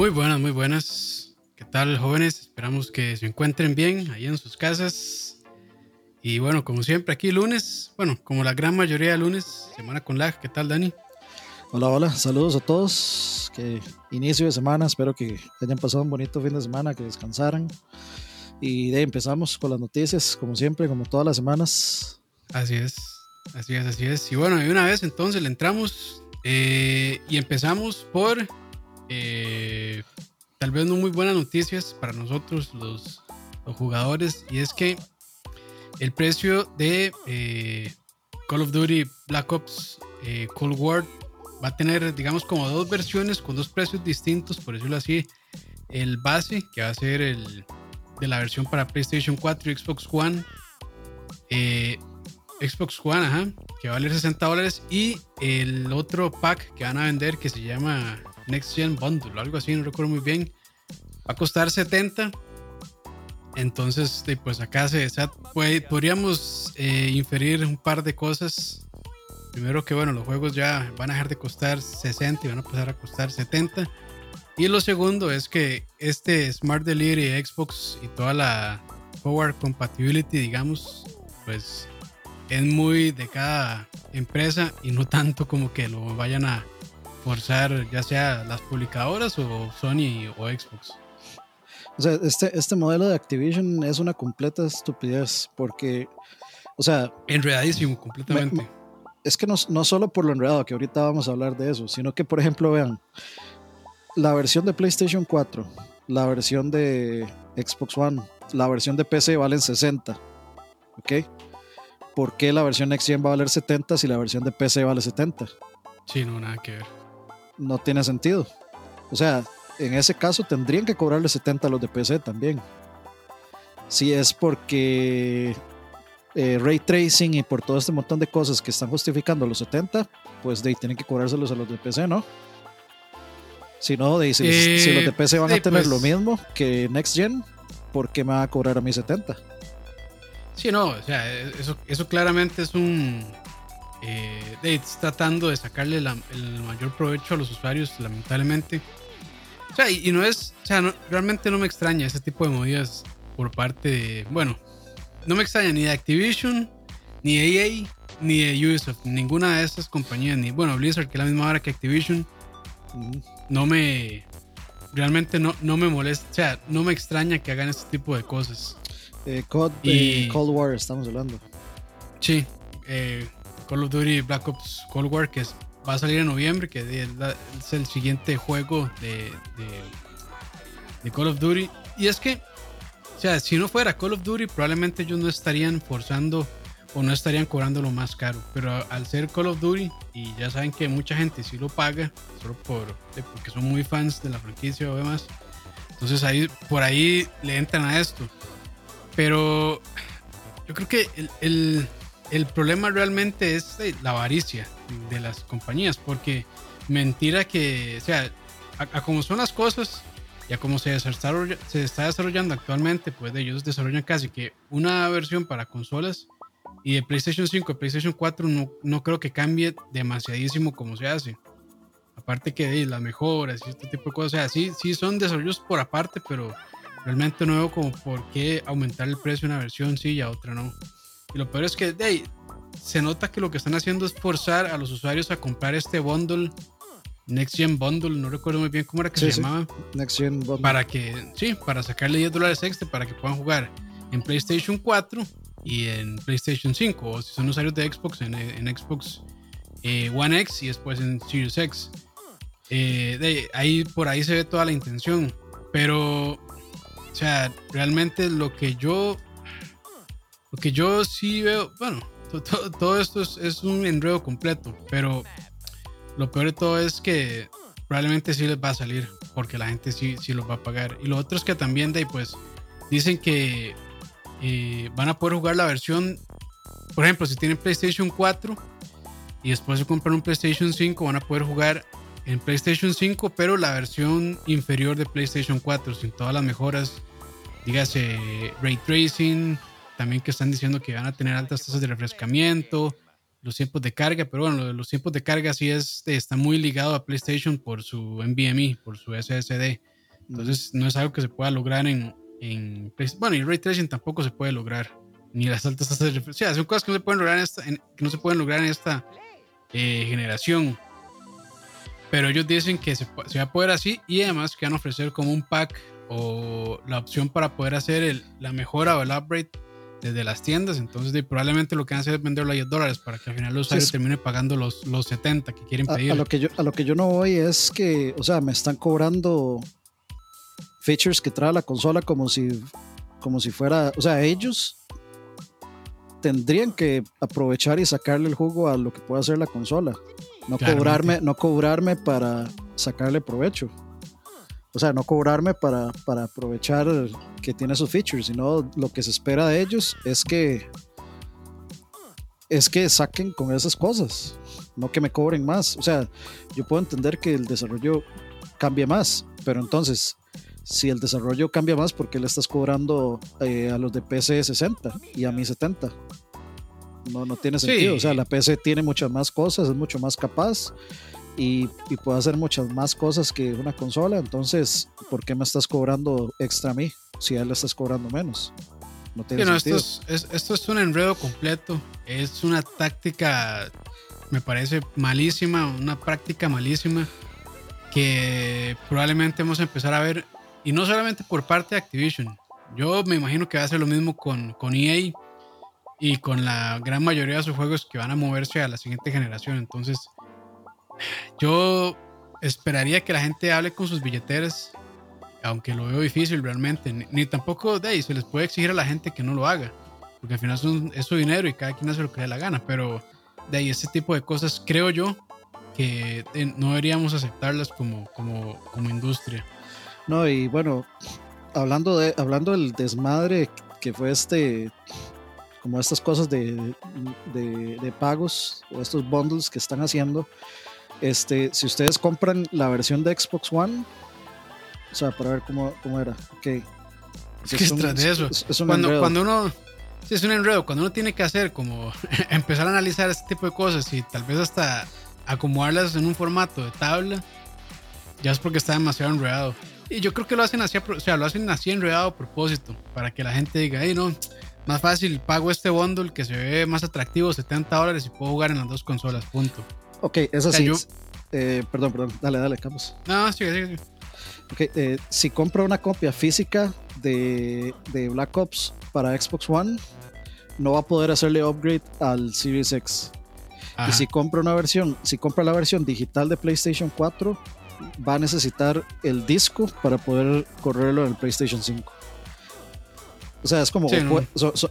Muy buenas, muy buenas. ¿Qué tal, jóvenes? Esperamos que se encuentren bien ahí en sus casas. Y bueno, como siempre, aquí lunes, bueno, como la gran mayoría de lunes, semana con lag. ¿Qué tal, Dani? Hola, hola, saludos a todos. Que inicio de semana, espero que hayan pasado un bonito fin de semana, que descansaran. Y de empezamos con las noticias, como siempre, como todas las semanas. Así es, así es, así es. Y bueno, y una vez entonces le entramos eh, y empezamos por eh, tal vez no muy buenas noticias para nosotros, los, jugadores, y es que el precio de eh, Call of Duty Black Ops Cold War va a tener, digamos, como dos versiones con dos precios distintos, por decirlo así. El base, que va a ser el de la versión para PlayStation 4 y Xbox One. Xbox One, ajá, que va a valer 60 dólares. Y el otro pack que van a vender que se llama Next Gen Bundle, algo así, no recuerdo muy bien. Va a costar 70. Entonces, pues acá se, podríamos eh, inferir un par de cosas. Primero que, bueno, los juegos ya van a dejar de costar 60 y van a pasar a costar 70. Y lo segundo es que este Smart Delivery Xbox y toda la Forward Compatibility, digamos, pues es muy de cada empresa y no tanto como que lo vayan a forzar ya sea las publicadoras o Sony o Xbox. O sea, este, este modelo de Activision es una completa estupidez porque, o sea... Enredadísimo, completamente. es que no, no solo por lo enredado, que ahorita vamos a hablar de eso, sino que, por ejemplo, vean, la versión de PlayStation 4, la versión de Xbox One, la versión de PC valen 60, ¿ok? ¿Por qué la versión Next Gen va a valer 70 si la versión de PC vale 70? Sí, no, nada que ver no tiene sentido. O sea, en ese caso tendrían que cobrarle 70 a los de PC también. Si es porque eh, ray tracing y por todo este montón de cosas que están justificando los 70, pues de tienen que cobrárselos a los de PC, ¿no? Si no, de, si, los de PC van a tener lo pues. mismo que Next Gen, ¿por qué me va a cobrar a mí 70? Sí, no, o sea, eso, eso claramente es un, eh, tratando de sacarle el mayor provecho a los usuarios, lamentablemente. O sea, y, no es, o sea, realmente no me extraña ese tipo de movidas por parte de, bueno, no me extraña ni de Activision, ni de EA, ni de Ubisoft, ninguna de estas compañías, ni, bueno, Blizzard, que es la misma hora que Activision, no me, realmente no, no me molesta, o sea, no me extraña que hagan este tipo de cosas. Eh, y, Cold War estamos hablando. Sí, eh, Call of Duty Black Ops Cold War, que va a salir en noviembre, que es, el siguiente juego de, de, Call of Duty. Y es que, o sea, si no fuera Call of Duty, probablemente ellos no estarían forzando o no estarían cobrando lo más caro. Pero al ser Call of Duty, y ya saben que mucha gente sí lo paga, solo por, porque son muy fans de la franquicia o demás. Entonces ahí, por ahí le entran a esto. Pero yo creo que el problema realmente es la avaricia de las compañías, porque mentira que, o sea, a, como son las cosas y a como se, se está desarrollando actualmente, pues ellos desarrollan casi que una versión para consolas y de PlayStation 5 a PlayStation 4 no, no creo que cambie demasiadísimo como se hace. Aparte que de las mejoras y este tipo de cosas, o sea, sí, sí son desarrollos por aparte, pero realmente no veo como por qué aumentar el precio de una versión sí y a otra no. Y lo peor es que se nota que lo que están haciendo es forzar a los usuarios a comprar este bundle, Next Gen Bundle, no recuerdo muy bien cómo era que se llamaba. Next Gen Bundle. Para que, sí, para sacarle 10 dólares extra para que puedan jugar en PlayStation 4 y en PlayStation 5, o si son usuarios de Xbox, en, Xbox eh, One X y después en Series X. Eh, de, ahí por ahí se ve toda la intención, pero, o sea, realmente lo que yo porque yo sí veo, bueno, todo, esto es, un enredo completo, pero lo peor de todo es que probablemente sí les va a salir, porque la gente sí, sí los va a pagar. Y lo otro es que también, de, pues, dicen que eh, van a poder jugar la versión, por ejemplo, si tienen PlayStation 4 y después se compran un PlayStation 5, van a poder jugar en PlayStation 5, pero la versión inferior de PlayStation 4, sin todas las mejoras, dígase ray tracing, también que están diciendo que van a tener altas tasas de refrescamiento, los tiempos de carga, pero bueno, los tiempos de carga sí es, está muy ligado a PlayStation por su NVMe, por su SSD. Entonces no es algo que se pueda lograr en, en bueno, y ray tracing tampoco se puede lograr. Ni las altas tasas de O sea, son cosas que no se pueden lograr en esta, que no se pueden lograr en esta eh, generación. Pero ellos dicen que se, se, va a poder así y además que van a ofrecer como un pack o la opción para poder hacer el, la mejora o el upgrade desde las tiendas. Entonces, probablemente lo que van a hacer es venderlo a 10 dólares para que al final los usuarios terminen pagando los, los 70 que quieren pedir. A, lo que yo, a lo que yo no voy es que, o sea, me están cobrando features que trae la consola como si, como si fuera, o sea, ellos tendrían que aprovechar y sacarle el jugo a lo que puede hacer la consola. No cobrarme, no cobrarme para sacarle provecho. O sea, no cobrarme para, para aprovechar que tiene sus features, sino lo que se espera de ellos es que es que saquen con esas cosas, no que me cobren más. O sea, yo puedo entender que el desarrollo cambie más, pero entonces, si el desarrollo cambia más, ¿por qué le estás cobrando eh, a los de PC 60 y a mí 70? No, no tiene sentido. O sea, la PC tiene muchas más cosas, es mucho más capaz y, y, puede hacer muchas más cosas que una consola. Entonces, ¿por qué me estás cobrando extra a mí si a él le estás cobrando menos? No tiene sentido. Esto es, esto es un enredo completo. Es una táctica, me parece malísima, una práctica malísima que probablemente vamos a empezar a ver, y no solamente por parte de Activision. Yo me imagino que va a ser lo mismo con, con EA y con la gran mayoría de sus juegos que van a moverse a la siguiente generación. Entonces, yo esperaría que la gente hable con sus billeteras, aunque lo veo difícil realmente. Ni, tampoco de ahí se les puede exigir a la gente que no lo haga, porque al final es, su dinero y cada quien hace lo que le dé la gana. Pero de ahí, ese tipo de cosas creo yo que eh, no deberíamos aceptarlas como, como, como industria. No, y bueno, hablando, de, hablando del desmadre que fue este como estas cosas de, de, pagos o estos bundles que están haciendo. Este, si ustedes compran la versión de Xbox One, o sea, para ver cómo, cómo era. Ok. Es que es de eso. Es, cuando, cuando uno. Sí, es un enredo. Cuando uno tiene que hacer como empezar a analizar este tipo de cosas y tal vez hasta acomodarlas en un formato de tabla, ya es porque está demasiado enredado. Y yo creo que lo hacen así, o sea, lo hacen así enredado a propósito, para que la gente diga, hey, no, más fácil, pago este bundle que se ve más atractivo, 70 dólares y puedo jugar en las dos consolas, punto. Ok, eso sí. Eh, perdón, perdón, dale, dale, Campos. No, sí, sí, sí. Ok, eh, si compro una copia física de, de, Black Ops para Xbox One, no va a poder hacerle upgrade al Series X. Y si compro una versión, si compra la versión digital de PlayStation 4, va a necesitar el disco para poder correrlo en el PlayStation 5. O sea, es como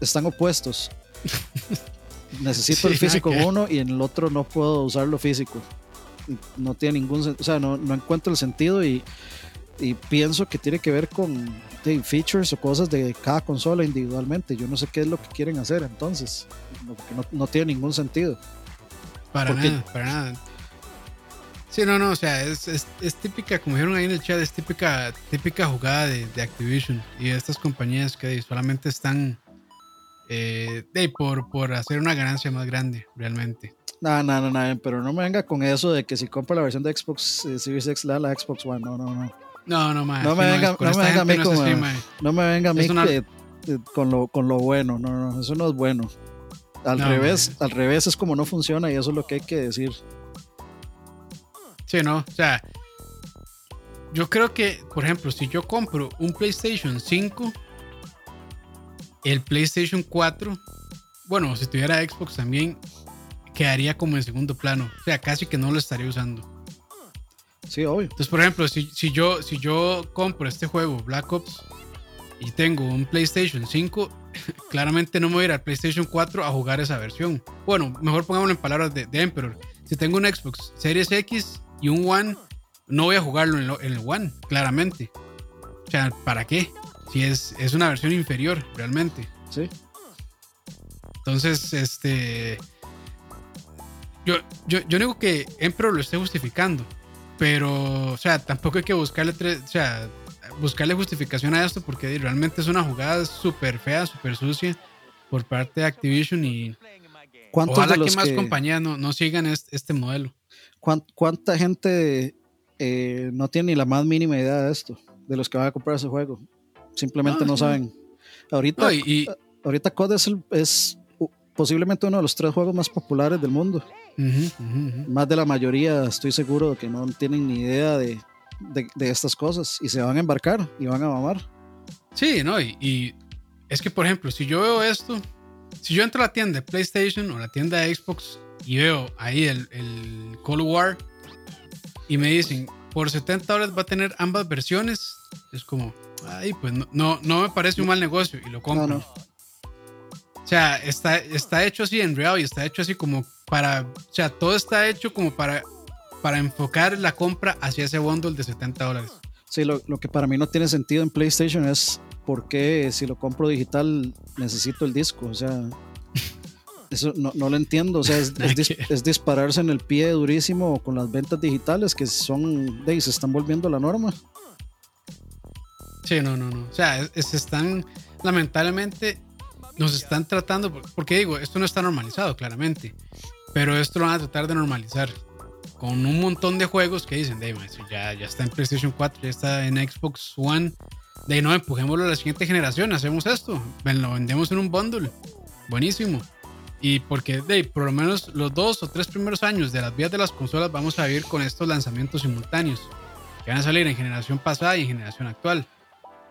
están opuestos. Necesito el físico en uno y en el otro no puedo usar lo físico. No tiene ningún o sea, no, no encuentro el sentido y, y, pienso que tiene que ver con features o cosas de cada consola individualmente. Yo no sé qué es lo que quieren hacer entonces, no, no tiene ningún sentido. Para nada, para nada. Sí, no, no, o sea, es, es, típica, como dijeron ahí en el chat, es típica, típica jugada de, Activision y de estas compañías que solamente están eh, de, por, por hacer una ganancia más grande, realmente. No, no, no, no, pero no me venga con eso de que si compra la versión de Xbox eh, Series X, la, la Xbox One, no, no, no. No, no, No me venga, no me venga a mí con, no me venga a mí con, lo, con lo bueno, no, no, eso no es bueno. Al revés, al revés es como no funciona y eso es lo que hay que decir. Sí, ¿no? O sea, yo creo que, por ejemplo, si yo compro un PlayStation 5, el PlayStation 4, bueno, si tuviera Xbox también, quedaría como en segundo plano. O sea, casi que no lo estaría usando. Sí, obvio. Entonces, por ejemplo, si, si, yo, si yo compro este juego, Black Ops, y tengo un PlayStation 5, claramente no me voy a ir al PlayStation 4 a jugar esa versión. Bueno, mejor pongámoslo en palabras de, de Emperor. Si tengo un Xbox Series X y un One, no voy a jugarlo en, el One, claramente. O sea, ¿para qué? Si es, es una versión inferior, realmente. Sí. Entonces, este. Yo, yo, yo digo que Emperor lo esté justificando. Pero, o sea, tampoco hay que buscarle o sea, buscarle justificación a esto porque realmente es una jugada súper fea, súper sucia por parte de Activision y ojalá que más compañías no, no sigan este, este modelo. ¿Cuánta gente eh, no tiene ni la más mínima idea de esto? de los que van a comprar ese juego. Simplemente Ah, no sí. saben. Ahorita, No, y, y- ahorita COD es, el- es posiblemente uno de los tres juegos más populares del mundo. Más de la mayoría estoy seguro que no tienen ni idea de, de, de estas cosas y se van a embarcar y van a mamar. Sí, no, y, y es que, por ejemplo, si yo veo esto, si yo entro a la tienda de PlayStation o la tienda de Xbox y veo ahí el, el Cold War y me dicen, por 70 dólares va a tener ambas versiones, es como, ay, pues no, no, no me parece un mal negocio y lo compro. No, no. O sea, está, está hecho así en real y está hecho así como para, o sea, todo está hecho como para, para enfocar la compra hacia ese bundle de 70 dólares. Sí, lo, lo que para mí no tiene sentido en PlayStation es por qué si lo compro digital necesito el disco. O sea, eso no, no lo entiendo. O sea, es, es dis- es dispararse en el pie durísimo con las ventas digitales que son, de, se están volviendo la norma. Sí, no, no, no. O sea, es- están, lamentablemente, nos están tratando, porque digo, esto no está normalizado, claramente, pero esto lo van a tratar de normalizar con un montón de juegos que dicen, de ya, ya está en PlayStation 4, ya está en Xbox One, de no, empujémoslo a la siguiente generación, hacemos esto, lo vendemos en un bundle, buenísimo. Y porque de por lo menos los dos o tres primeros años de las vías de las consolas vamos a vivir con estos lanzamientos simultáneos que van a salir en generación pasada y en generación actual.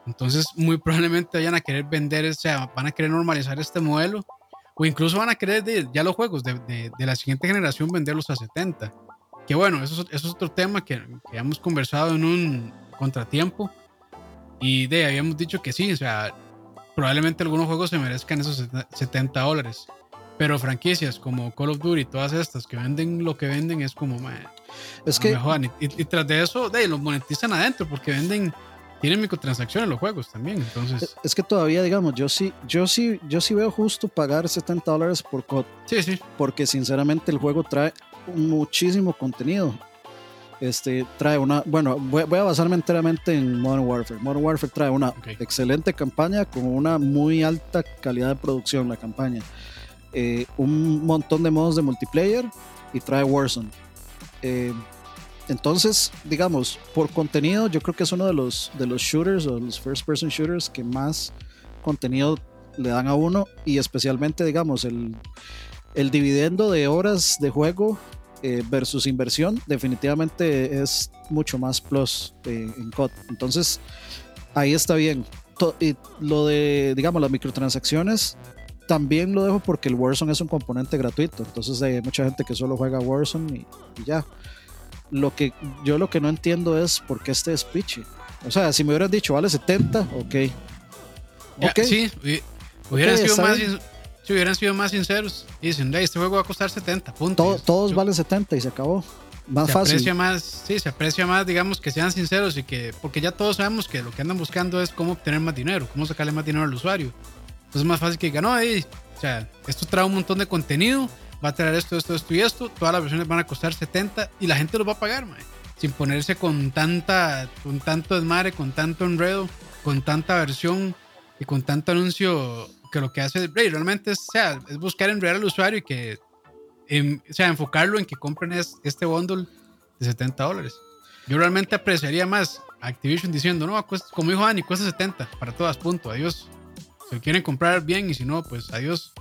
Entonces, muy probablemente vayan a querer vender, o sea, van a querer normalizar este modelo, o incluso van a querer de, ya los juegos de, de- de la siguiente generación venderlos a 70. Que bueno, eso, es- eso es otro tema que, que hemos conversado en un contratiempo. Y de habíamos dicho que sí, o sea, probablemente algunos juegos se merezcan esos 70 dólares. Pero franquicias como Call of Duty, todas estas que venden lo que venden, es como, man, Es no que, me jodan. Y, y- y tras de eso, de, los monetizan adentro porque venden, tienen microtransacciones los juegos también. Entonces, es que todavía, digamos, yo sí, yo sí, yo sí veo justo pagar 70 dólares por COD. sí, sí. porque sinceramente el juego trae muchísimo contenido. Este trae una, bueno, voy, voy a basarme enteramente en Modern Warfare. Modern Warfare trae una excelente campaña con una muy alta calidad de producción, la campaña. Eh, un montón de modos de multiplayer y trae Warzone. Eh, entonces, digamos, por contenido, yo creo que es uno de los, de los shooters o los first person shooters que más contenido le dan a uno y especialmente, digamos, el, el dividendo de horas de juego eh, versus inversión definitivamente es mucho más plus eh, en COD. Entonces, ahí está bien. Y lo de, digamos, las microtransacciones, también lo dejo porque el Warzone es un componente gratuito. Entonces hay mucha gente que solo juega Warzone y ya. Lo que yo lo que no entiendo es por qué este despiche. O sea, si me hubieras dicho vale 70, ok. Ya, Ok. Sí, hubi- hubieran, Ok, sido más, si hubieran sido más sinceros. Dicen, "Ey, este juego va a costar 70, punto. To- Y es- todos yo- valen 70 y se acabó. Más se fácil. aprecia más, sí, se aprecia más, digamos, que sean sinceros y que, porque ya todos sabemos que lo que andan buscando es cómo obtener más dinero, cómo sacarle más dinero al usuario. Entonces es más fácil que digan, no, ey, o sea, esto trae un montón de contenido, va a traer esto, esto, esto y esto, todas las versiones van a costar 70 y la gente lo va a pagar, sin ponerse con tanta, con tanto desmadre, con tanto enredo, con tanta versión y con tanto anuncio que lo que hace ey, realmente es, o sea, es buscar enredar al usuario y que en- o sea, enfocarlo en que compren es- este bundle de 70 dólares. Yo realmente apreciaría más Activision diciendo, no, cuesta- como dijo Dani, cuesta 70 para todas, punto, adiós. Si lo quieren comprar bien y si no, pues adiós.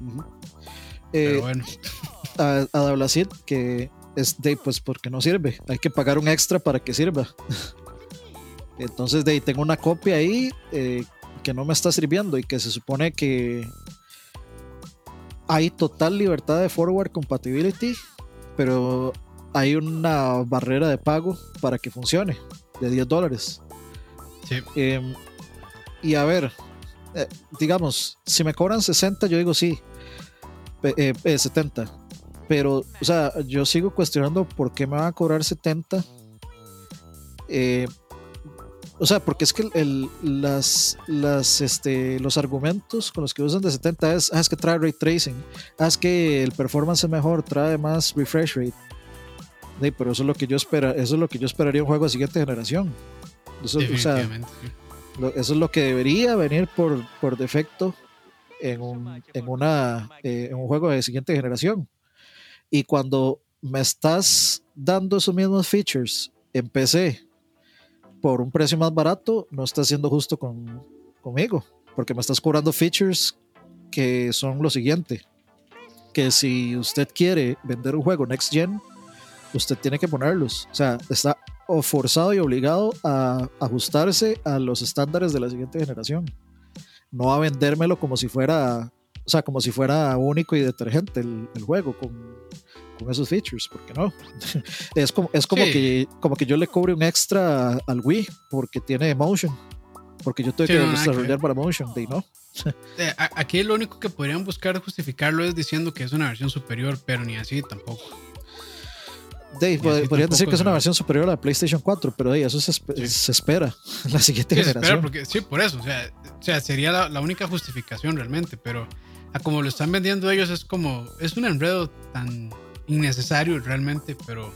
Ujú. Pero Eh, bueno, a, a Dablacid que es de pues porque no sirve. Hay que pagar un extra para que sirva. Entonces de ahí tengo una copia ahí eh, que no me está sirviendo y que se supone que hay total libertad de forward compatibility pero hay una barrera de pago para que funcione de 10 dólares. Sí. Em, y a ver, eh, digamos, si me cobran 60, yo digo sí, eh, eh, 70. Pero, o sea, yo sigo cuestionando por qué me van a cobrar 70. Eh, o sea, porque es que el- el- las, las, este, los argumentos con los que usan de 70 es, ah, es que trae ray tracing, ah, es que el performance es mejor, trae más refresh rate. Sí, pero eso es lo que yo espera, eso es lo que yo esperaría un juego de siguiente generación. Eso, o sea, definitivamente. sí. lo- eso es lo que debería venir por, por defecto en un, en, una, eh, en un juego de siguiente generación. Y cuando me estás dando esos mismos features en PC por un precio más barato, no estás siendo justo con, conmigo, porque me estás cobrando features que son lo siguiente, que si usted quiere vender un juego next gen, usted tiene que ponerlos. O sea, está forzado y obligado a ajustarse a los estándares de la siguiente generación. No a vendérmelo como si fuera, o sea, como si fuera único y detergente el, el juego con, con, esos features, porque no. es como, es como, que, como que yo le cobre un extra al Wii porque tiene motion. Porque yo tengo que desarrollar para motion, de no. Eh, aquí lo único que podrían buscar justificarlo es diciendo que es una versión superior, pero ni así tampoco. Dave, podrían decir que es una versión superior a la PlayStation 4, pero eso se, espera en la siguiente generación. porque, sí, por eso. O sea, o sea sería la, única justificación realmente, pero a como lo están vendiendo ellos es como. Es un enredo tan innecesario realmente, pero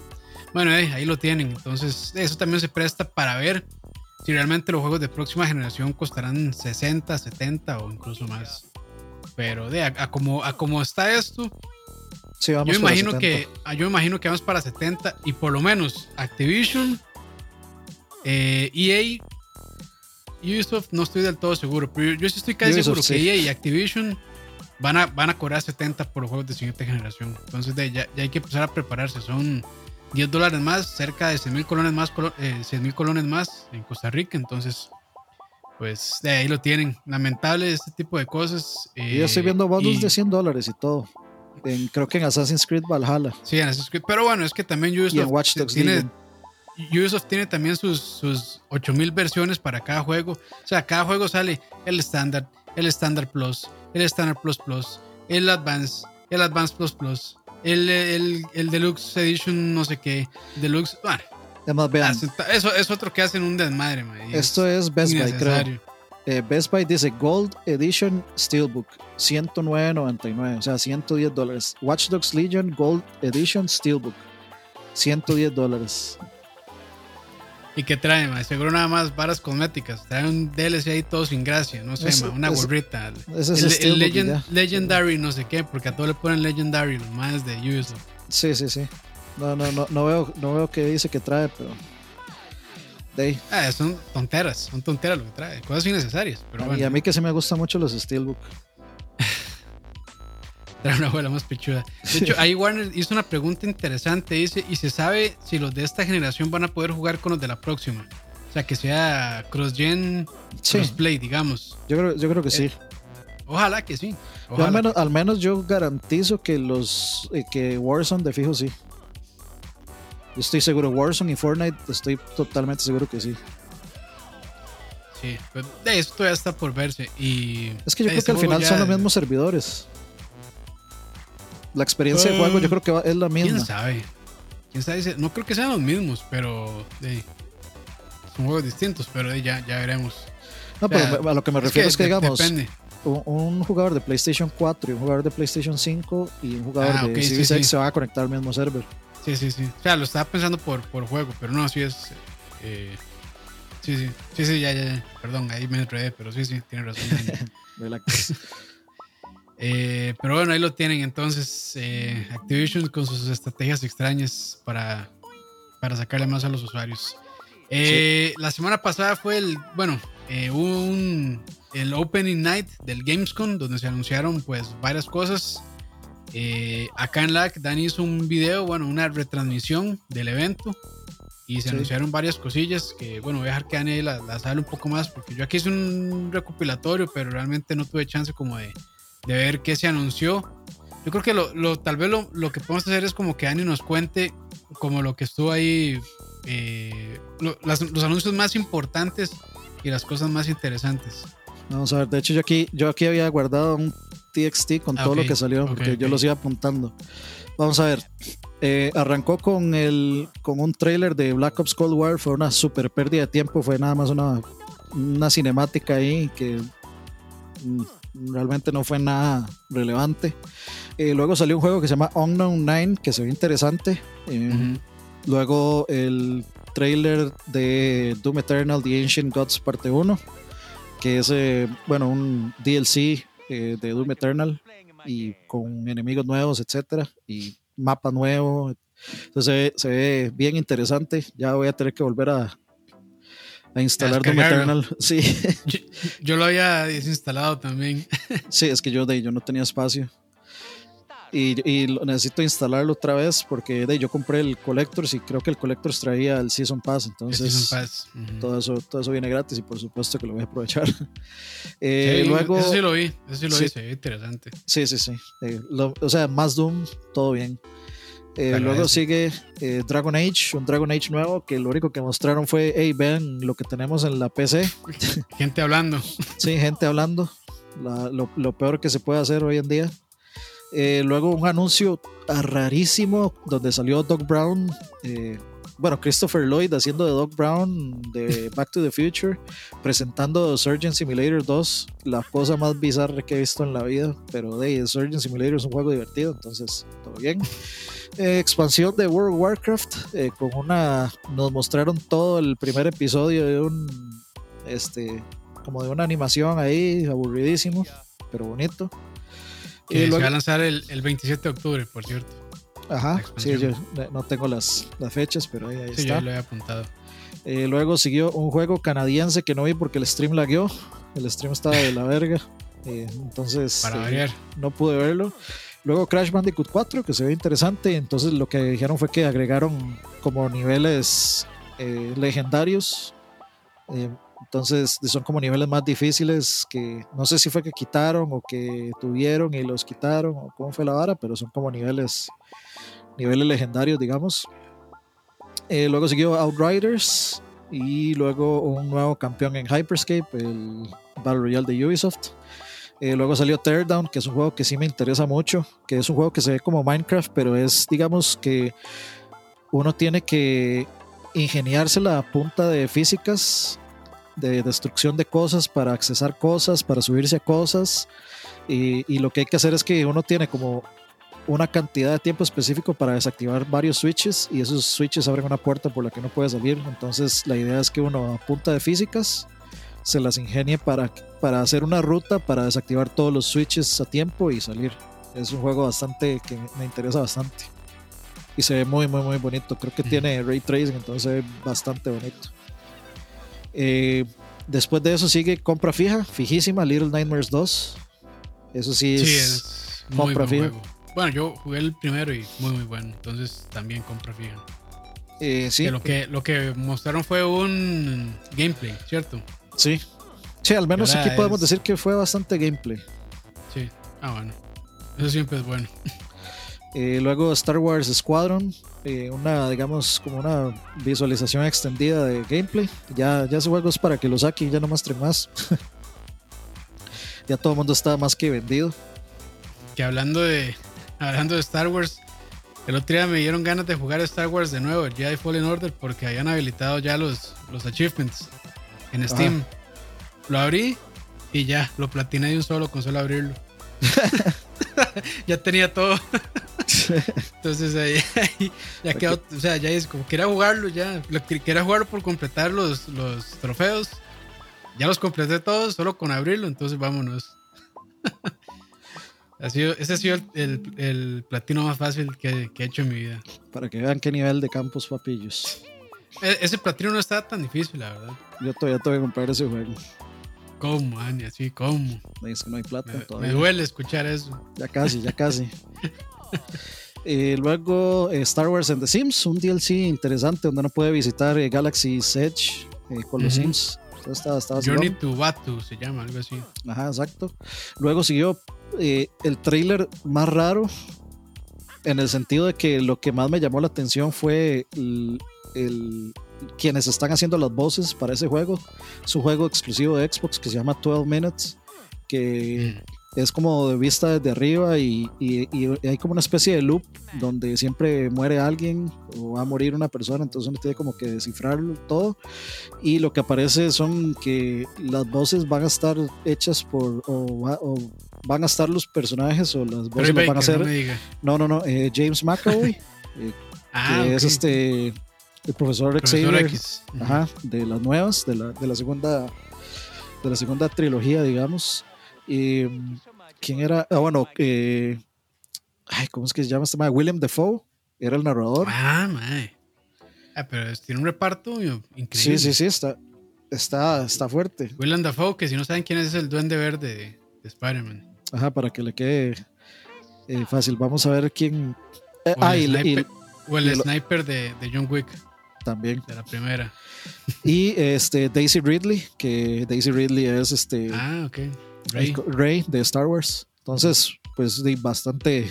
bueno, ahí lo tienen. Entonces, eso también se presta para ver si realmente los juegos de próxima generación costarán 60, 70 o incluso más. Pero de a, como, a como está esto, yo imagino que ah, yo imagino que vamos para 70 y por lo menos Activision, EA, eh, e Ubisoft no estoy del todo seguro, pero yo, sí estoy casi seguro que EA y Activision van a, van a cobrar 70 por los juegos de siguiente generación. Entonces ya, ya hay que empezar a prepararse. Son 10 dólares más, cerca de 100 mil colones más, eh, colones más en Costa Rica. Entonces, pues de ahí lo tienen. Lamentable este tipo de cosas. yo estoy viendo bundles de 100 dólares y todo. Creo que en Assassin's Creed Valhalla. Sí, en Assassin's Creed. Pero bueno, es que también Ubisoft tiene, Ubisoft tiene también sus, sus 8000 versiones para cada juego. O sea, cada juego sale el estándar, el estándar plus, el estándar plus plus, el advance, el advance plus plus el, el, el, Deluxe Edition, no sé qué. Deluxe. Bueno, vean. Eso es otro que hacen un desmadre, man, Esto es, Best Buy, creo. Eh, Best Buy dice Gold Edition Steelbook, 109.99, o sea, 110 dólares. Watch Dogs Legion Gold Edition Steelbook, 110 dólares. ¿Y qué trae, ma? Seguro nada más varas cosméticas. Trae un DLC ahí todo sin gracia. No sé, una gorrita. el, Legendary, no sé qué, porque a todos le ponen Legendary, los más de Ubisoft. Sí, sí, sí. No, no, no, no veo, no veo qué dice que trae, pero. De ah, son tonteras, son tonteras lo que trae, cosas innecesarias. Pero Y a mí que sí me gustan mucho los Steelbook. Trae una abuela más pichuda. De hecho, ahí Warner hizo una pregunta interesante. Dice, ¿y se sabe si los de esta generación van a poder jugar con los de la próxima? O sea, que sea cross-gen, cross-play, digamos. Yo creo, yo creo que sí. Eh, ojalá que sí. al, menos, yo garantizo que los eh, que Warzone de fijo sí. Yo estoy seguro, Warzone y Fortnite, estoy totalmente seguro que sí. Sí, pero de esto ya está por verse. Y es que yo creo que al final son los mismos servidores la experiencia de juego yo creo que es la misma. ¿Quién sabe? ¿Quién sabe? No creo que sean los mismos, pero son juegos distintos, pero ya, ya veremos. No, pero a lo que me refiero es que, digamos, Un, jugador de PlayStation 4 y un jugador de PlayStation 5 y un jugador ah, de Series X se va a conectar al mismo server. Sí, sí, sí. O sea, lo estaba pensando por, por juego, pero no, así es. Eh, sí, sí, sí, sí, ya, ya, Perdón, ahí me enredé, pero sí, sí, tiene razón. Eh, pero bueno, ahí lo tienen entonces. Eh, Activision con sus estrategias extrañas para, para sacarle más a los usuarios. Eh, la semana pasada fue el, bueno, un, el Opening Night del Gamescom, donde se anunciaron pues varias cosas. Acá en LAC, Dani hizo un video, bueno, una retransmisión del evento. Y se anunciaron varias cosillas que, bueno, voy a dejar que Dani las hable un poco más, porque yo aquí hice un recopilatorio, pero realmente no tuve chance como de, de ver qué se anunció. Yo creo que lo, tal vez lo, lo, que podemos hacer es como que Ani nos cuente como lo que estuvo ahí, eh, los anuncios más importantes y las cosas más interesantes. Vamos a ver, de hecho yo aquí, yo aquí había guardado un TXT con todo lo que salió, porque yo los iba apuntando. Vamos a ver, eh, arrancó con, el, con un trailer de Black Ops Cold War, fue una super pérdida de tiempo, fue nada más una, una cinemática ahí que mm, realmente no fue nada relevante. Eh, luego salió un juego que se llama Unknown Nine, que se ve interesante. Eh, luego el trailer de Doom Eternal, The Ancient Gods parte 1, que es, eh, bueno, un DLC de Doom Eternal y con enemigos nuevos, etcétera, y mapa nuevo. Entonces se ve, bien interesante. Ya voy a tener que volver a, a instalar Doom. Eternal. Sí, Yo, yo lo había desinstalado también. sí, es que yo, de, yo no tenía espacio. Y, necesito instalarlo otra vez porque de, yo compré el Collectors y creo que el Collectors traía el Season Pass. Entonces, Season Pass. Ujú. todo eso, todo eso viene gratis y por supuesto que lo voy a aprovechar. Eh, Sí, luego, Eso sí lo vi. Eso sí lo Sí. vi. Se ve interesante. sí, sí, sí. Eh, lo- o sea, más Doom, todo bien. Eh, luego sigue Dragon Age, un Dragon Age nuevo que lo único que mostraron fue, hey, vean lo que tenemos en la PC. Gente hablando. Sí, gente hablando. La- lo, lo peor que se puede hacer hoy en día. Eh, luego un anuncio rarísimo donde salió Doc Brown. eh, bueno, Christopher Lloyd haciendo de Doc Brown de Back to the Future, presentando Surgeon Simulator 2, la cosa más bizarra que he visto en la vida. Pero de Surgeon Simulator es un juego divertido, entonces todo bien. Eh, expansión de World of Warcraft, eh, con una. Nos mostraron todo el primer episodio de un. Este, como de una animación ahí, aburridísimo, pero bonito. Que Y se va a lanzar el, el 27 de octubre, por cierto. ajá, sí, yo no tengo las, las fechas, pero ahí, ahí Sí, yo lo había apuntado. Eh, luego siguió un juego canadiense que no vi porque el stream lagueó. El stream estaba de la verga. eh, entonces Para eh, variar. no pude verlo. Luego Crash Bandicoot 4, que se ve interesante. Entonces lo que dijeron fue que agregaron como niveles eh, legendarios. Eh, entonces son como niveles más difíciles que no sé si fue que quitaron o que tuvieron y los quitaron o cómo fue la vara, pero son como niveles, niveles legendarios, digamos. Eh, luego siguió Outriders y luego un nuevo campeón en Hyperscape, el Battle Royale de Ubisoft. Eh, luego salió Teardown, que es un juego que sí me interesa mucho, que es un juego que se ve como Minecraft, pero es, digamos, que uno tiene que ingeniarse la punta de físicas, de destrucción de cosas, para accesar cosas, para subirse a cosas. Y, y lo que hay que hacer es que uno tiene como una cantidad de tiempo específico para desactivar varios switches y esos switches abren una puerta por la que no puede salir. Entonces la idea es que uno a punta de físicas se las ingenie para, para hacer una ruta para desactivar todos los switches a tiempo y salir. Es un juego bastante que me interesa bastante. Y se ve muy, muy, muy bonito. Creo que Ujú. tiene ray tracing, entonces se ve bastante bonito. Eh, después de eso sigue compra fija, fijísima, Little Nightmares 2. Eso sí es, Sí, es muy compra buen fija. juego. Bueno, yo jugué el primero y muy, muy bueno. Entonces también compra fija. eh, sí, Que lo, que, lo que mostraron fue un gameplay, ¿cierto? sí. Sí, al menos aquí podemos decir que fue bastante gameplay. Sí. Ah, bueno. Eso siempre es bueno. Eh, luego Star Wars Squadron, eh, una, digamos, como una visualización extendida de gameplay. Ya, ya ese juego es para que lo saquen, ya no muestren más. ya todo el mundo está más que vendido. Que hablando de, hablando de Star Wars, el otro día me dieron ganas de jugar Star Wars de nuevo, el Jedi Fallen Order, porque habían habilitado ya los, los achievements en Steam. Lo abrí y ya, lo platiné de un solo con solo abrirlo. ya tenía todo. Entonces ahí, ahí ya quedó, o sea, ya es como quería jugarlo, ya, lo que quería jugarlo por completar los, los trofeos. Ya los completé todos, solo con abrirlo, entonces vámonos. Ha sido, ese ha sido el, el- el platino más fácil que, que he hecho en mi vida. Para que vean qué nivel de campos papillos. E- ese platino no estaba tan difícil, la verdad. Yo todavía tengo que comprar ese juego. ¿Cómo, Ani? Así, ¿cómo? Es que no hay plata Me, me todavía. duele escuchar eso. Ya casi, ya casi. Eh, luego eh, Star Wars and the Sims, un DLC interesante donde uno puede visitar eh, Galaxy's Edge eh, con los Ujú. Sims. Entonces está, está Journey to Batu se llama, algo así. Ajá, exacto. Luego siguió el trailer más raro en el sentido de que lo que más me llamó la atención fue el, el- quienes están haciendo las voces para ese juego. Es un juego exclusivo de Xbox que se llama 12 Minutes, que Mm. Es como de vista desde arriba y, y- y hay como una especie de loop donde siempre muere alguien o va a morir una persona, entonces uno tiene como que descifrarlo todo y lo que aparece son que las voces van a estar hechas por o, va- o van a estar los personajes o las voces las van a hacer no no no eh, James McAvoy Ah, que es este el profesor, Profesor Xavier X. Ajá, de las nuevas, de la, de la segunda de la segunda trilogía, digamos. Y, mm, ¿Quién era? Ah, bueno, eh, ay, ¿cómo es que se llama este? William Defoe era el narrador. Ah, mae. Ah, pero tiene un reparto sí, increíble. sí, sí, está, está, está fuerte. Willem Dafoe, que si no saben quién es, es el duende verde de, de Spider-Man. Ajá, para que le quede eh, fácil. Vamos a ver quién. eh, O ah, el y, le- y- sniper, o el y lo- sniper de, de John Wick, también. de la primera. Y este Daisy Ridley, que Daisy Ridley es este Ah, ok. Rey. Rey de Star Wars. Entonces, pues de bastante.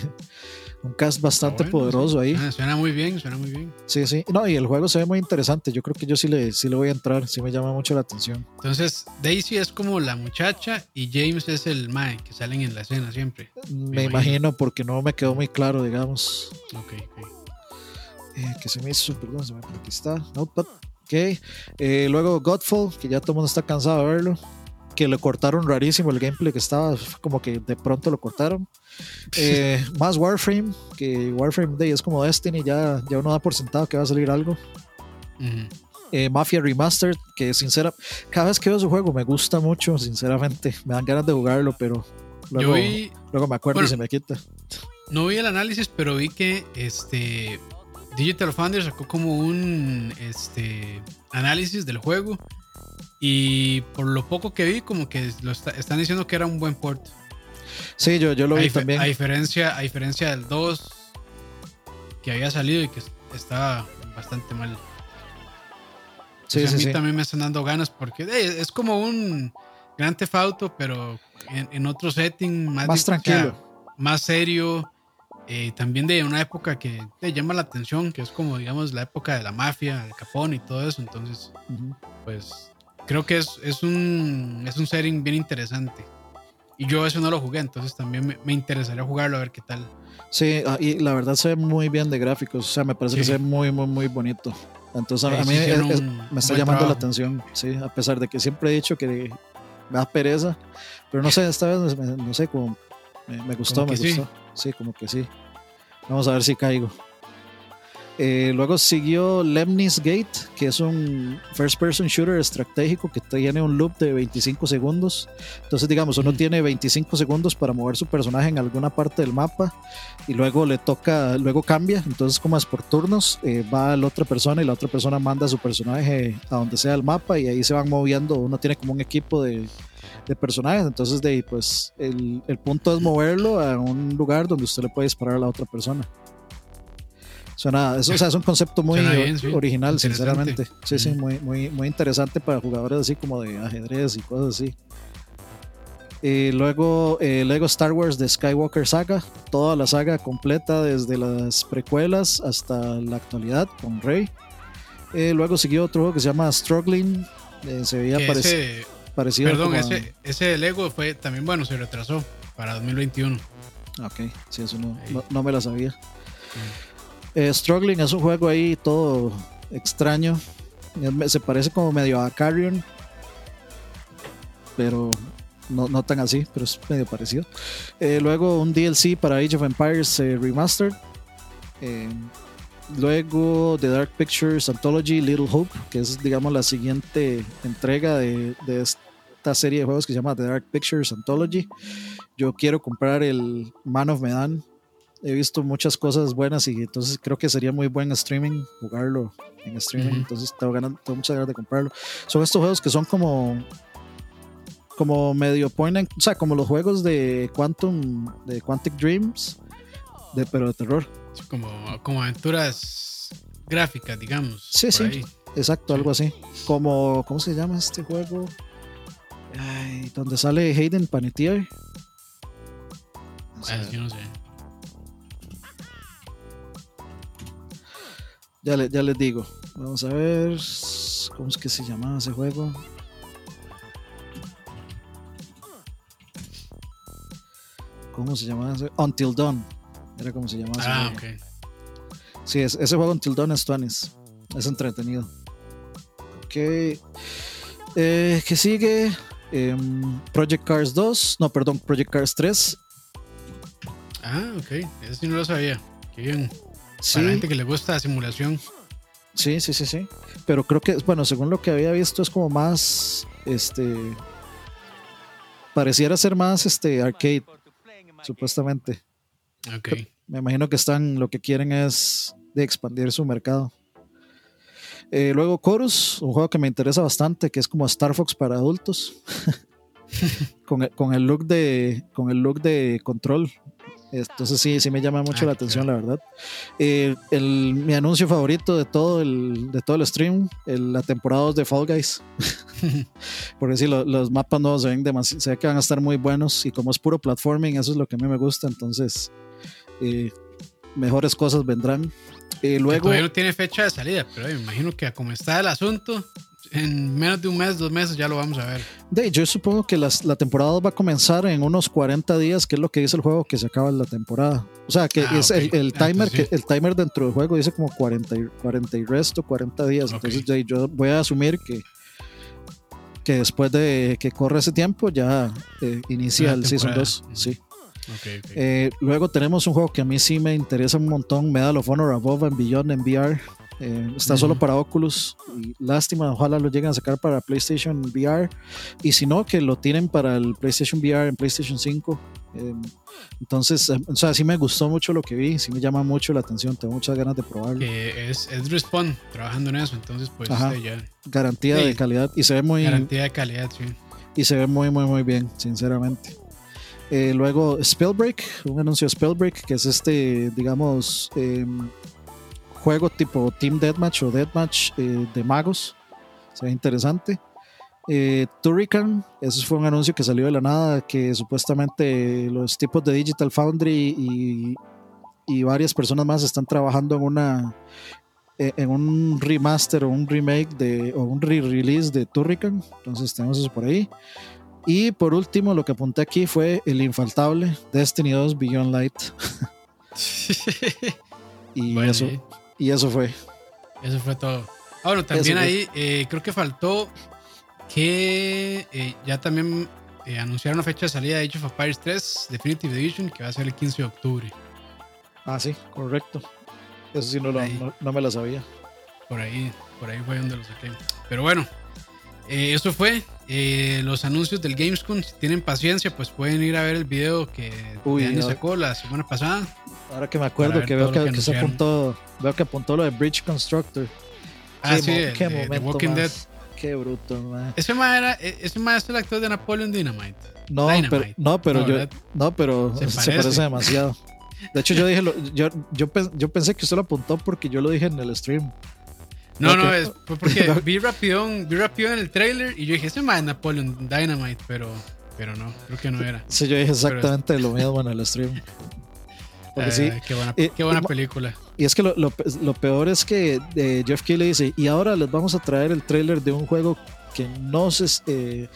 Un cast bastante bueno, poderoso ahí. Ah, suena muy bien, suena muy bien. Sí, sí. No, y el juego se ve muy interesante. Yo creo que yo sí le, sí le voy a entrar. Sí me llama mucho la atención. Entonces, Daisy es como la muchacha y James es el Mae que salen en la escena siempre. Me, imagino. imagino porque no me quedó muy claro, digamos. Ok, ok. Eh, que se me hizo, perdón, se me aquí está. Notepad. Ok. Eh, luego Godfall, que ya todo el mundo está cansado de verlo. Que le cortaron rarísimo el gameplay que estaba, como que de pronto lo cortaron. Eh, más Warframe, que Warframe Day es como Destiny, ya, ya uno da por sentado que va a salir algo. Eh, Mafia Remastered, que sincera, cada vez que veo su juego me gusta mucho, sinceramente. Me dan ganas de jugarlo, pero luego, vi, luego me acuerdo y se me quita. no vi el análisis, pero vi que este Digital Foundry sacó como un este análisis del juego y por lo poco que vi como que lo está- están diciendo que era un buen port. Sí, yo, yo lo a, vi también. a diferencia a diferencia del 2 que había salido y que estaba bastante mal. Sí, O sea, sí, a mí sí. también me están dando ganas porque eh, es como un Theft Auto, pero en, en otro setting más, Más tranquilo. más serio. eh, también de una época que te llama la atención, que es como, digamos, la época de la mafia, de Capón y todo eso. Entonces, Ujú. pues creo que es, es, un, es un setting bien interesante. Y yo eso no lo jugué, entonces también me, me interesaría jugarlo a ver qué tal. Sí, ah, y la verdad se ve muy bien de gráficos. O sea, me parece que Sí. se ve muy, muy, muy bonito. Entonces, a, a mí es- es- me está llamando la trabajo. atención. Sí, a pesar de que siempre he dicho que me da pereza. Pero no sé, esta vez, me- no sé, como me, me gustó, Como me que sí. gustó. Sí, como que sí. Vamos a ver si caigo. Eh, luego siguió Lemnis Gate, que es un first person shooter estratégico que tiene un loop de 25 segundos. Entonces, digamos, uno Mm. tiene 25 segundos para mover su personaje en alguna parte del mapa y luego le toca, luego cambia. Entonces, como es por turnos, eh, va la otra persona y la otra persona manda a su personaje a donde sea el mapa y ahí se van moviendo. Uno tiene como un equipo de, de personajes. Entonces, de ahí, pues, el, el punto es moverlo a un lugar donde usted le puede disparar a la otra persona. Suena, eso, o sea, es un concepto muy Suena bien, sí. original, sinceramente. Sí, sí, muy, muy, muy interesante para jugadores así como de ajedrez y cosas así. Y luego eh, Lego Star Wars de Skywalker Saga, toda la saga completa desde las precuelas hasta la actualidad con Rey. Eh, luego siguió otro juego que se llama Struggling, eh, se veía parec- ese, parecido. perdón, a- ese, ese Lego fue también, bueno, se retrasó para 2021. Ok, sí, eso no, no, no me la sabía. Eh, Struggling es un juego ahí todo extraño. Me- Se parece como medio a Carrion. Pero no, no tan así, pero es medio parecido. Eh, luego un DLC para Age of Empires eh, Remastered. Eh, luego The Dark Pictures Anthology Little Hope, que es digamos la siguiente entrega de, de esta serie de juegos que se llama The Dark Pictures Anthology. Yo quiero comprar el Man of Medan. He visto muchas cosas buenas y entonces creo que sería muy buen streaming, jugarlo en streaming. Entonces tengo, ganas, tengo muchas ganas de comprarlo. Son estos juegos que son como como medio point and- o sea, como los juegos de Quantum, de Quantic Dreams, de, pero de terror. Como, como aventuras gráficas, digamos. Sí, sí. ahí. Exacto, algo así. Como, ¿cómo se llama este juego? Ay, donde sale Hayden Panettiere. Ah, yo no sé. Ya, le- ya les digo. Vamos a ver. ¿Cómo es que se llamaba ese juego? ¿Cómo se llamaba ese? Until Dawn. Era como se llamaba ese Ah, juego. ok. Sí, es- ese juego Until Dawn es tuanis. Es entretenido. Ok. Eh, ¿Qué sigue? Em, Project Cars 2. No, perdón, Project Cars 3. Ah, ok. Eso sí no lo sabía. Qué bien. Sí, Para gente que le gusta la simulación. sí, sí, sí, sí. Pero creo que, bueno, según lo que había visto, es como más. Este. Pareciera ser más este arcade, supuestamente. Ok. Me imagino que están, lo que quieren es de expandir su mercado. Eh, luego Chorus, un juego que me interesa bastante, que es como Star Fox para adultos. con, el, con, el look de, con el look de control. Entonces sí, sí me llama mucho Ah, la atención, claro. la verdad. Eh, el, mi anuncio favorito de todo el, de todo el stream, el- la temporada 2 de Fall Guys. Porque sí, lo- los mapas nuevos se ven demasiado, se ve que van a estar muy buenos y como es puro platforming, eso es lo que a mí me gusta, entonces eh, mejores cosas vendrán. Eh, Que luego, todavía no tiene fecha de salida, pero me imagino que como está el asunto, en menos de un mes, dos meses ya lo vamos a ver. de, yo supongo que las- la temporada 2 va a comenzar en unos 40 días, que es lo que dice el juego que se acaba la temporada. O sea, que Ah, es el, el Ah, timer entonces que el timer dentro del juego dice como 40 y, 40 y resto, 40 días. Entonces de, yo voy a asumir que que después de que corre ese tiempo ya eh, inicia Una el Season temporada. 2. Ujú. Sí. Ok, ok. Eh, luego tenemos un juego que a mí sí me interesa un montón, Medal of Honor Above and Beyond en VR. Eh, está solo para Oculus. Y lástima, ojalá lo lleguen a sacar para PlayStation VR. Y si no, que lo tienen para el PlayStation VR en PlayStation 5. Eh, entonces, eh, o sea, sí me gustó mucho lo que vi, sí me llama mucho la atención, tengo muchas ganas de probarlo. que es, es Respawn trabajando en eso, entonces pues Ajá. este, ya Garantía Sí. de calidad y se ve muy, garantía de calidad, sí. y se ve muy, muy, muy bien, sinceramente. Eh, luego Spellbreak, un anuncio de Spellbreak, que es este, digamos, em, juego tipo Team Deathmatch o Deathmatch eh, de magos. Se ve interesante. Eh, Turrican, ese fue un anuncio que salió de la nada, que supuestamente los tipos de Digital Foundry y, y varias personas más están trabajando en una eh, en un remaster o un remake de o un re-release de Turrican. Entonces tenemos eso por ahí. Y por último, lo que apunté aquí fue el infaltable Destiny 2 Beyond Light. Y, Bueno, eso, y eso fue. eso fue todo. Ah, bueno, también Eso ahí eh, creo que faltó que eh, ya también eh, anunciaron una fecha de salida de Age of Empires 3 Definitive Edition que va a ser el 15 de octubre. Ah, sí, correcto. Eso sí no, lo- no, no me la sabía. Por ahí, por ahí fue donde lo saqué. Pero bueno, eh, eso fue eh, los anuncios del Gamescom. Si tienen paciencia, pues pueden ir a ver el video que Uy, Dani no. sacó la semana pasada. Ahora que me acuerdo que veo que, que que se apuntó, veo que apuntó lo de Bridge Constructor. Ah, Qué sí, mo- qué momento Walking más. Dead. Qué bruto, man. Ese más era, e- ese más es el actor de Napoleon Dynamite. No, Dynamite. pero, no, pero No, yo, ¿verdad? no, pero Se se, parece. parece. demasiado. De hecho, yo dije, lo- yo, yo, yo pensé que usted lo apuntó porque yo lo dije en el stream. No, no, es, porque vi rapidón, vi rapidón en el trailer y yo dije, ese más es Napoleon Dynamite, pero, pero no, creo que no era. Sí, yo dije exactamente lo mismo en el stream. Porque sí, qué buena, Eh, qué buena y- película. Y es que lo, lo, lo peor es que eh, Jeff Keighley dice, y ahora les vamos a traer el trailer de un juego que no se, eh,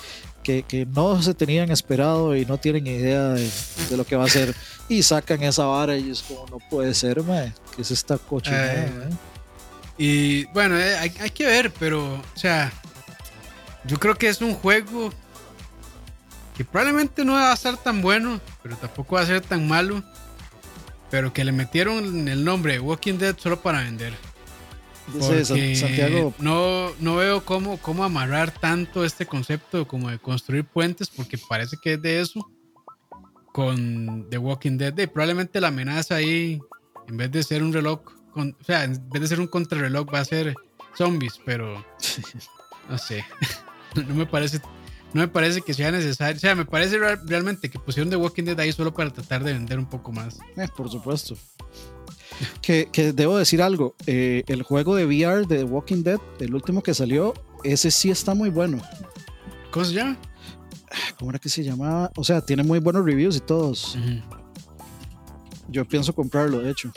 que, que no se tenían esperado y no tienen idea de, de lo que va a ser. Y sacan esa vara y es como, no puede ser, mae, que es esta cochinada, Eh, mae?". Y bueno, eh, hay, hay que ver, pero, o sea, yo creo que es un juego que probablemente no va a ser tan bueno, pero tampoco va a ser tan malo, pero que le metieron el nombre de Walking Dead solo para vender. Porque Santiago, no, no veo cómo, cómo amarrar tanto este concepto como de construir puentes, porque parece que es de eso con The Walking Dead. Y probablemente la amenaza ahí, en vez de ser un reloj, con- o sea, en vez de ser un contrarreloj, va a ser zombies, pero no sé. no me parece. No me parece que sea necesario. O sea, me parece real- realmente que pusieron The Walking Dead ahí solo para tratar de vender un poco más. eh, por supuesto. Que, que debo decir algo, eh, el juego de VR de The Walking Dead, el último que salió, ese sí está muy bueno. ¿Cómo se llama? ¿Cómo era que se llamaba? O sea, tiene muy buenos reviews y todos. Yo pienso comprarlo, de hecho.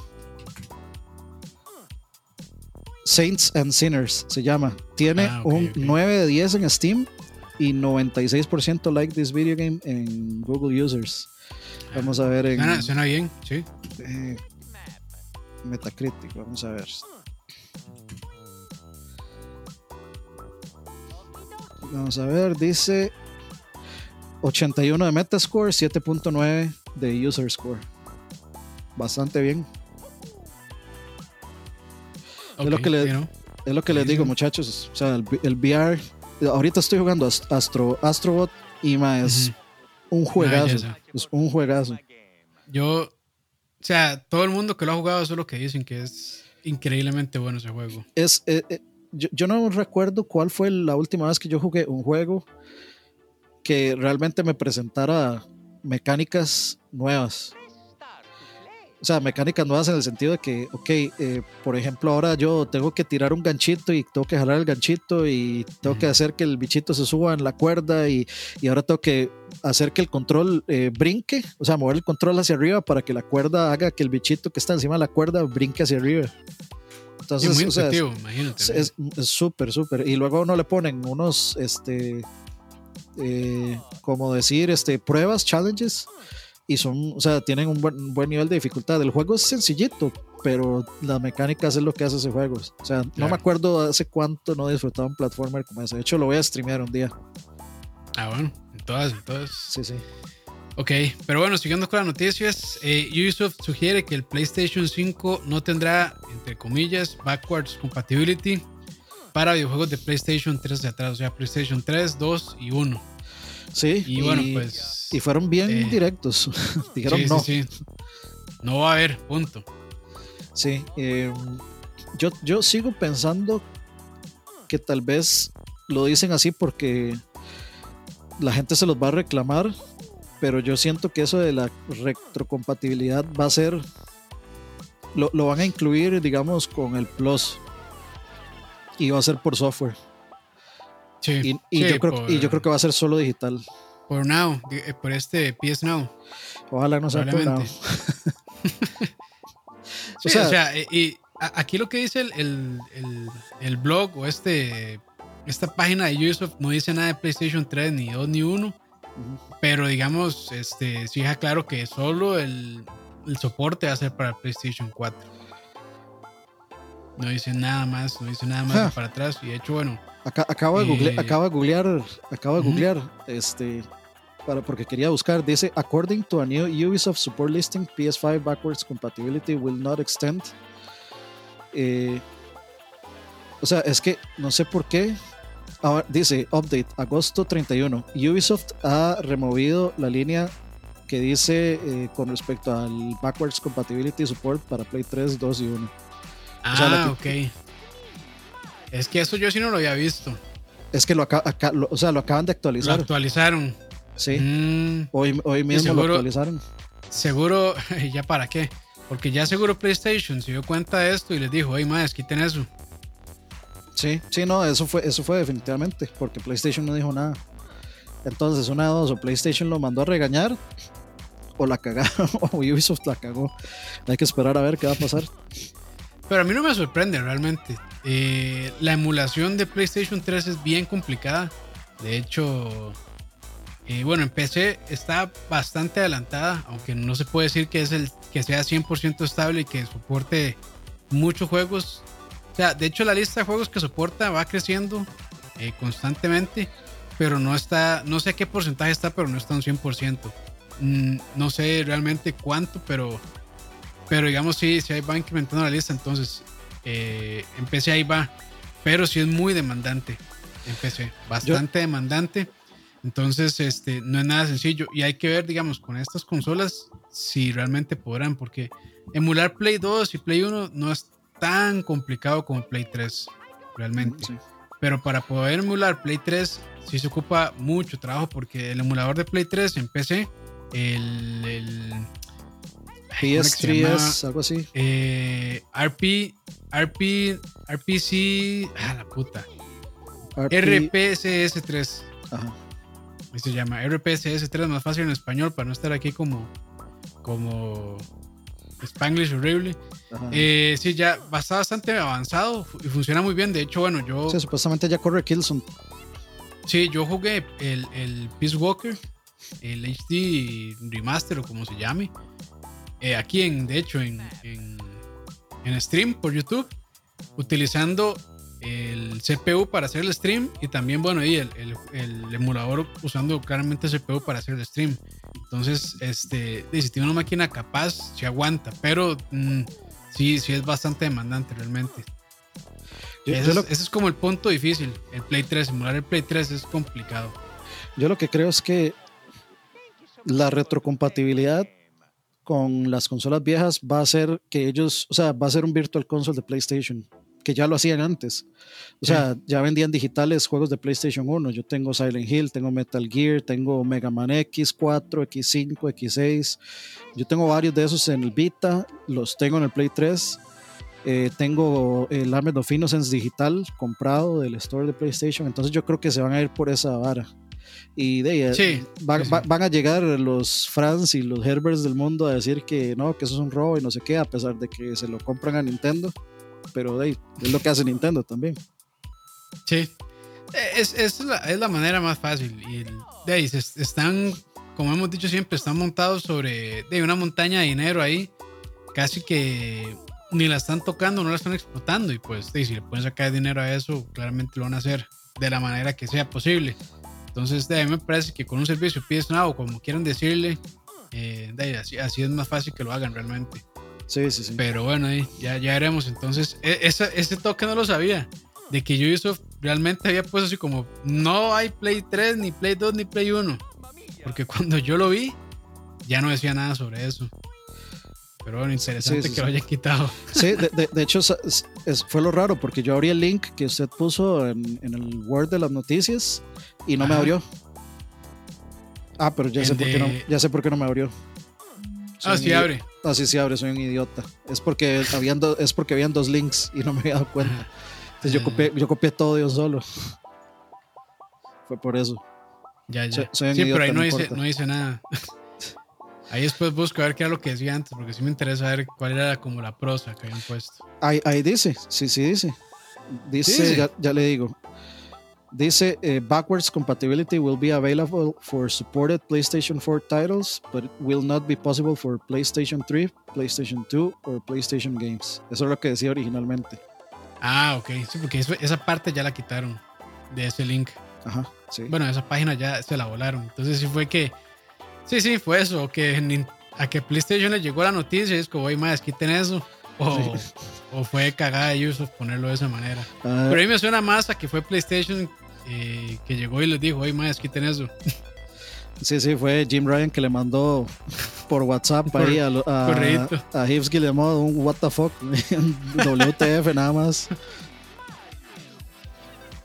Saints and Sinners se llama. Tiene Ah, ok, un ok. 9 de 10 en Steam y 96% like this video game en Google Users. Vamos a ver en Suena, suena bien, sí. eh, Metacritic. Vamos a ver. Vamos a ver, dice 81 de Metascore, 7.9 de User Score. Bastante bien. Es lo que le- you know. Es lo que les digo, muchachos. O sea, el, el VR. Ahorita estoy jugando Ast- Astro, Astrobot y más Ujú. un juegazo. Es un juegazo. Yo, o sea, todo el mundo que lo ha jugado eso es lo que dicen que es increíblemente bueno ese juego. Es, eh, eh, yo, yo no recuerdo cuál fue la última vez que yo jugué un juego que realmente me presentara mecánicas nuevas. O sea, mecánicas nuevas en el sentido de que, ok, eh, por ejemplo, ahora yo tengo que tirar un ganchito y tengo que jalar el ganchito y tengo que hacer que el bichito se suba en la cuerda y, y ahora tengo que hacer que el control eh, brinque, o sea, mover el control hacia arriba para que la cuerda haga que el bichito que está encima de la cuerda brinque hacia arriba. Entonces, muy o sea, es- imagínate. es- es es súper, súper. Y luego a uno le ponen unos, este, eh, como decir, este, pruebas, challenges, y son, o sea, tienen un buen, un buen nivel de dificultad. El juego es sencillito, pero las mecánicas es lo que hace ese juego. O sea, no me acuerdo hace cuánto no disfrutaba un platformer como ese. De hecho, lo voy a streamear un día. Ah, bueno, en todas, en todas. Sí, sí. Ok, pero bueno, siguiendo con las noticias, eh, Ubisoft sugiere que el PlayStation 5 no tendrá, entre comillas, backwards compatibility para videojuegos de PlayStation 3 hacia atrás, o sea, PlayStation 3, 2 y 1. Sí, Y, bueno, pues. y fueron bien eh, directos. Dijeron sí, no. sí, sí. No va a haber, punto. Sí, eh, yo, yo sigo pensando que tal vez lo dicen así porque la gente se los va a reclamar, pero yo siento que eso de la retrocompatibilidad va a ser, lo, lo van a incluir, digamos, con el Plus y va a ser por software. Sí, Y, y sí, yo, creo, por, y yo creo que va a ser solo digital. Por Now, eh, por este PS Now. Ojalá no sea por sea- o sea, y aquí lo que dice el, el- el- el blog o este esta página de Ubisoft no dice nada de PlayStation 3, ni 2, ni 1, Ujú. pero digamos, este, sí deja claro que solo el, el soporte va a ser para PlayStation 4. No dice nada más, no dice nada más Ja. para atrás. Y de hecho, bueno, Acá- acabo, de google- Eh, acabo de googlear, acabo de googlear, este, para, porque quería buscar, dice, according to a new Ubisoft support listing, PS5 backwards compatibility will not extend. Eh, o sea, es que no sé por qué. Ahora, dice, update, agosto 31. Ubisoft ha removido la línea que dice eh, con respecto al backwards compatibility support para Play 3, 2 y 1. Ah, sea, ok. Es que eso yo sí no lo había visto. Es que lo, acá- lo- o sea, lo acaban de Lo actualizar. actualizaron. sí. Mm, Hoy, hoy mismo seguro- lo actualizaron. Seguro, ¿ya para qué? Porque ya seguro PlayStation se dio cuenta de esto y les dijo, hey, más, quiten eso. Sí, sí, no, eso fue, eso fue definitivamente, porque PlayStation no dijo nada. Entonces, una de dos, o PlayStation lo mandó a regañar, o la cagaron, o Ubisoft la cagó. Hay que esperar a ver qué va a pasar. Pero a mí no me sorprende realmente. Eh, la emulación de PlayStation 3 es bien complicada. De hecho, eh, bueno, en PC está bastante adelantada, aunque no se puede decir que, es el, que sea 100% estable y que soporte muchos juegos. O sea, de hecho la lista de juegos que soporta va creciendo eh, constantemente, pero no está, no sé qué porcentaje está, pero no está un 100%. Mm, no sé realmente cuánto, pero, pero digamos sí, sí ahí va incrementando la lista, entonces eh, en PC ahí va, pero sí es muy demandante en PC, bastante demandante. Entonces, este, no es nada sencillo. Y hay que ver, digamos, con estas consolas, si realmente podrán, porque emular Play 2 y Play 1 no es tan complicado como Play 3, realmente. Sí. Pero para poder emular Play 3, sí se ocupa mucho trabajo, porque el emulador de Play 3 en PC, el. el PS3S, algo así. Eh, RP, RP, RPC, ah, la puta. RP, RPCS3. ajá. Así se llama RPCS3 más fácil en español para no estar aquí como como Spanglish horrible. Eh, sí, ya está bastante avanzado y funciona muy bien. De hecho, bueno, yo Sí, supuestamente ya corre Killzone. sí, yo jugué el, el Peace Walker, el HD Remaster o como se llame. Eh, aquí en, de hecho, en, en, en stream por YouTube, utilizando el CPU para hacer el stream y también, bueno, y el, el, el emulador usando claramente el CPU para hacer el stream. Entonces, este, si tiene una máquina capaz, se aguanta, pero mm, sí, sí es bastante demandante realmente. Yo, ese, yo es, ese es como el punto difícil, el Play 3, emular el Play 3 es complicado. yo lo que creo es que la retrocompatibilidad con las consolas viejas va a ser que ellos, o sea, va a ser un Virtual Console de PlayStation. que ya lo hacían antes. O sea, ya vendían digitales juegos de PlayStation 1. Yo tengo Silent Hill, tengo Metal Gear, tengo Mega Man X4, X5, X6. Yo tengo varios de esos en el Vita, los tengo en el Play 3. Eh, tengo el Armored of Innocence digital comprado del store de PlayStation. Entonces yo creo que se van a ir por esa vara. Y de ahí, Sí, van, sí, sí. va- van a llegar los Franz y los Herberts del mundo a decir que no, que eso es un robo y no sé qué, a pesar de que se lo compran a Nintendo. Pero de ahí, es lo que hace Nintendo también. Sí. Eh, Es, es, la, es la manera más fácil. Y de ahí están, como hemos dicho siempre, están montados sobre de una montaña de dinero ahí. Casi que ni la están tocando, no la están explotando. Y pues, de, si le pueden sacar dinero a eso, claramente lo van a hacer de la manera que sea posible. Entonces, de ahí me parece que con un servicio nada o como quieran decirle, eh, de ahí, así, así es más fácil que lo hagan realmente. Sí, sí, sí. Pero bueno, ahí ya, ya veremos. Entonces, e- esa- ese toque no lo sabía. De que Ubisoft realmente había puesto así como, no hay Play 3, ni Play 2, ni Play 1. Porque cuando yo lo vi, ya no decía nada sobre eso. Pero bueno, interesante Sí, sí, que lo hayan quitado. Sí, de, de- de hecho es- es- es- fue lo raro porque yo abrí el link que usted puso en, en el Word de las noticias y no me abrió. Ah, pero ya El sé, por qué no, ya sé por qué no me abrió. Soy Ah, sí, abre. Ah, sí, sí abre, soy un idiota. Es porque habían, do- es porque habían dos links y no me había dado cuenta. Entonces yo Ah. copié, yo copié todo yo solo. Fue por eso. Ya, ya. Soy- soy un sí, pero ahí no, no dice, no dice nada. Ahí después busco a ver qué era lo que decía antes, porque sí me interesa ver cuál era como la prosa que habían puesto. Ahí, ahí dice, sí, sí dice. Dice, Sí, dice. Ya, ya le digo. Dice, eh, backwards compatibility will be available for supported PlayStation 4 titles, but it will not be possible for PlayStation 3, PlayStation 2 or PlayStation games. Eso es lo que decía originalmente. Ah, ok. Sí, porque eso- esa parte ya la quitaron de ese link. Ajá, sí. Bueno, esa página ya se la volaron. Entonces sí fue que. Sí, sí, fue eso. Que a que PlayStation le llegó la noticia y es como, oye, más, quiten eso. O, o fue cagada de Ubisoft ponerlo de esa manera. Ah, Pero a mí me suena más a que fue PlayStation eh, que llegó y les dijo, oye, más, quiten eso. sí, sí, fue Jim Ryan que le mandó por WhatsApp Por- ahí a, a, a Hibbs Guillemot un what the fuck, WTF nada más.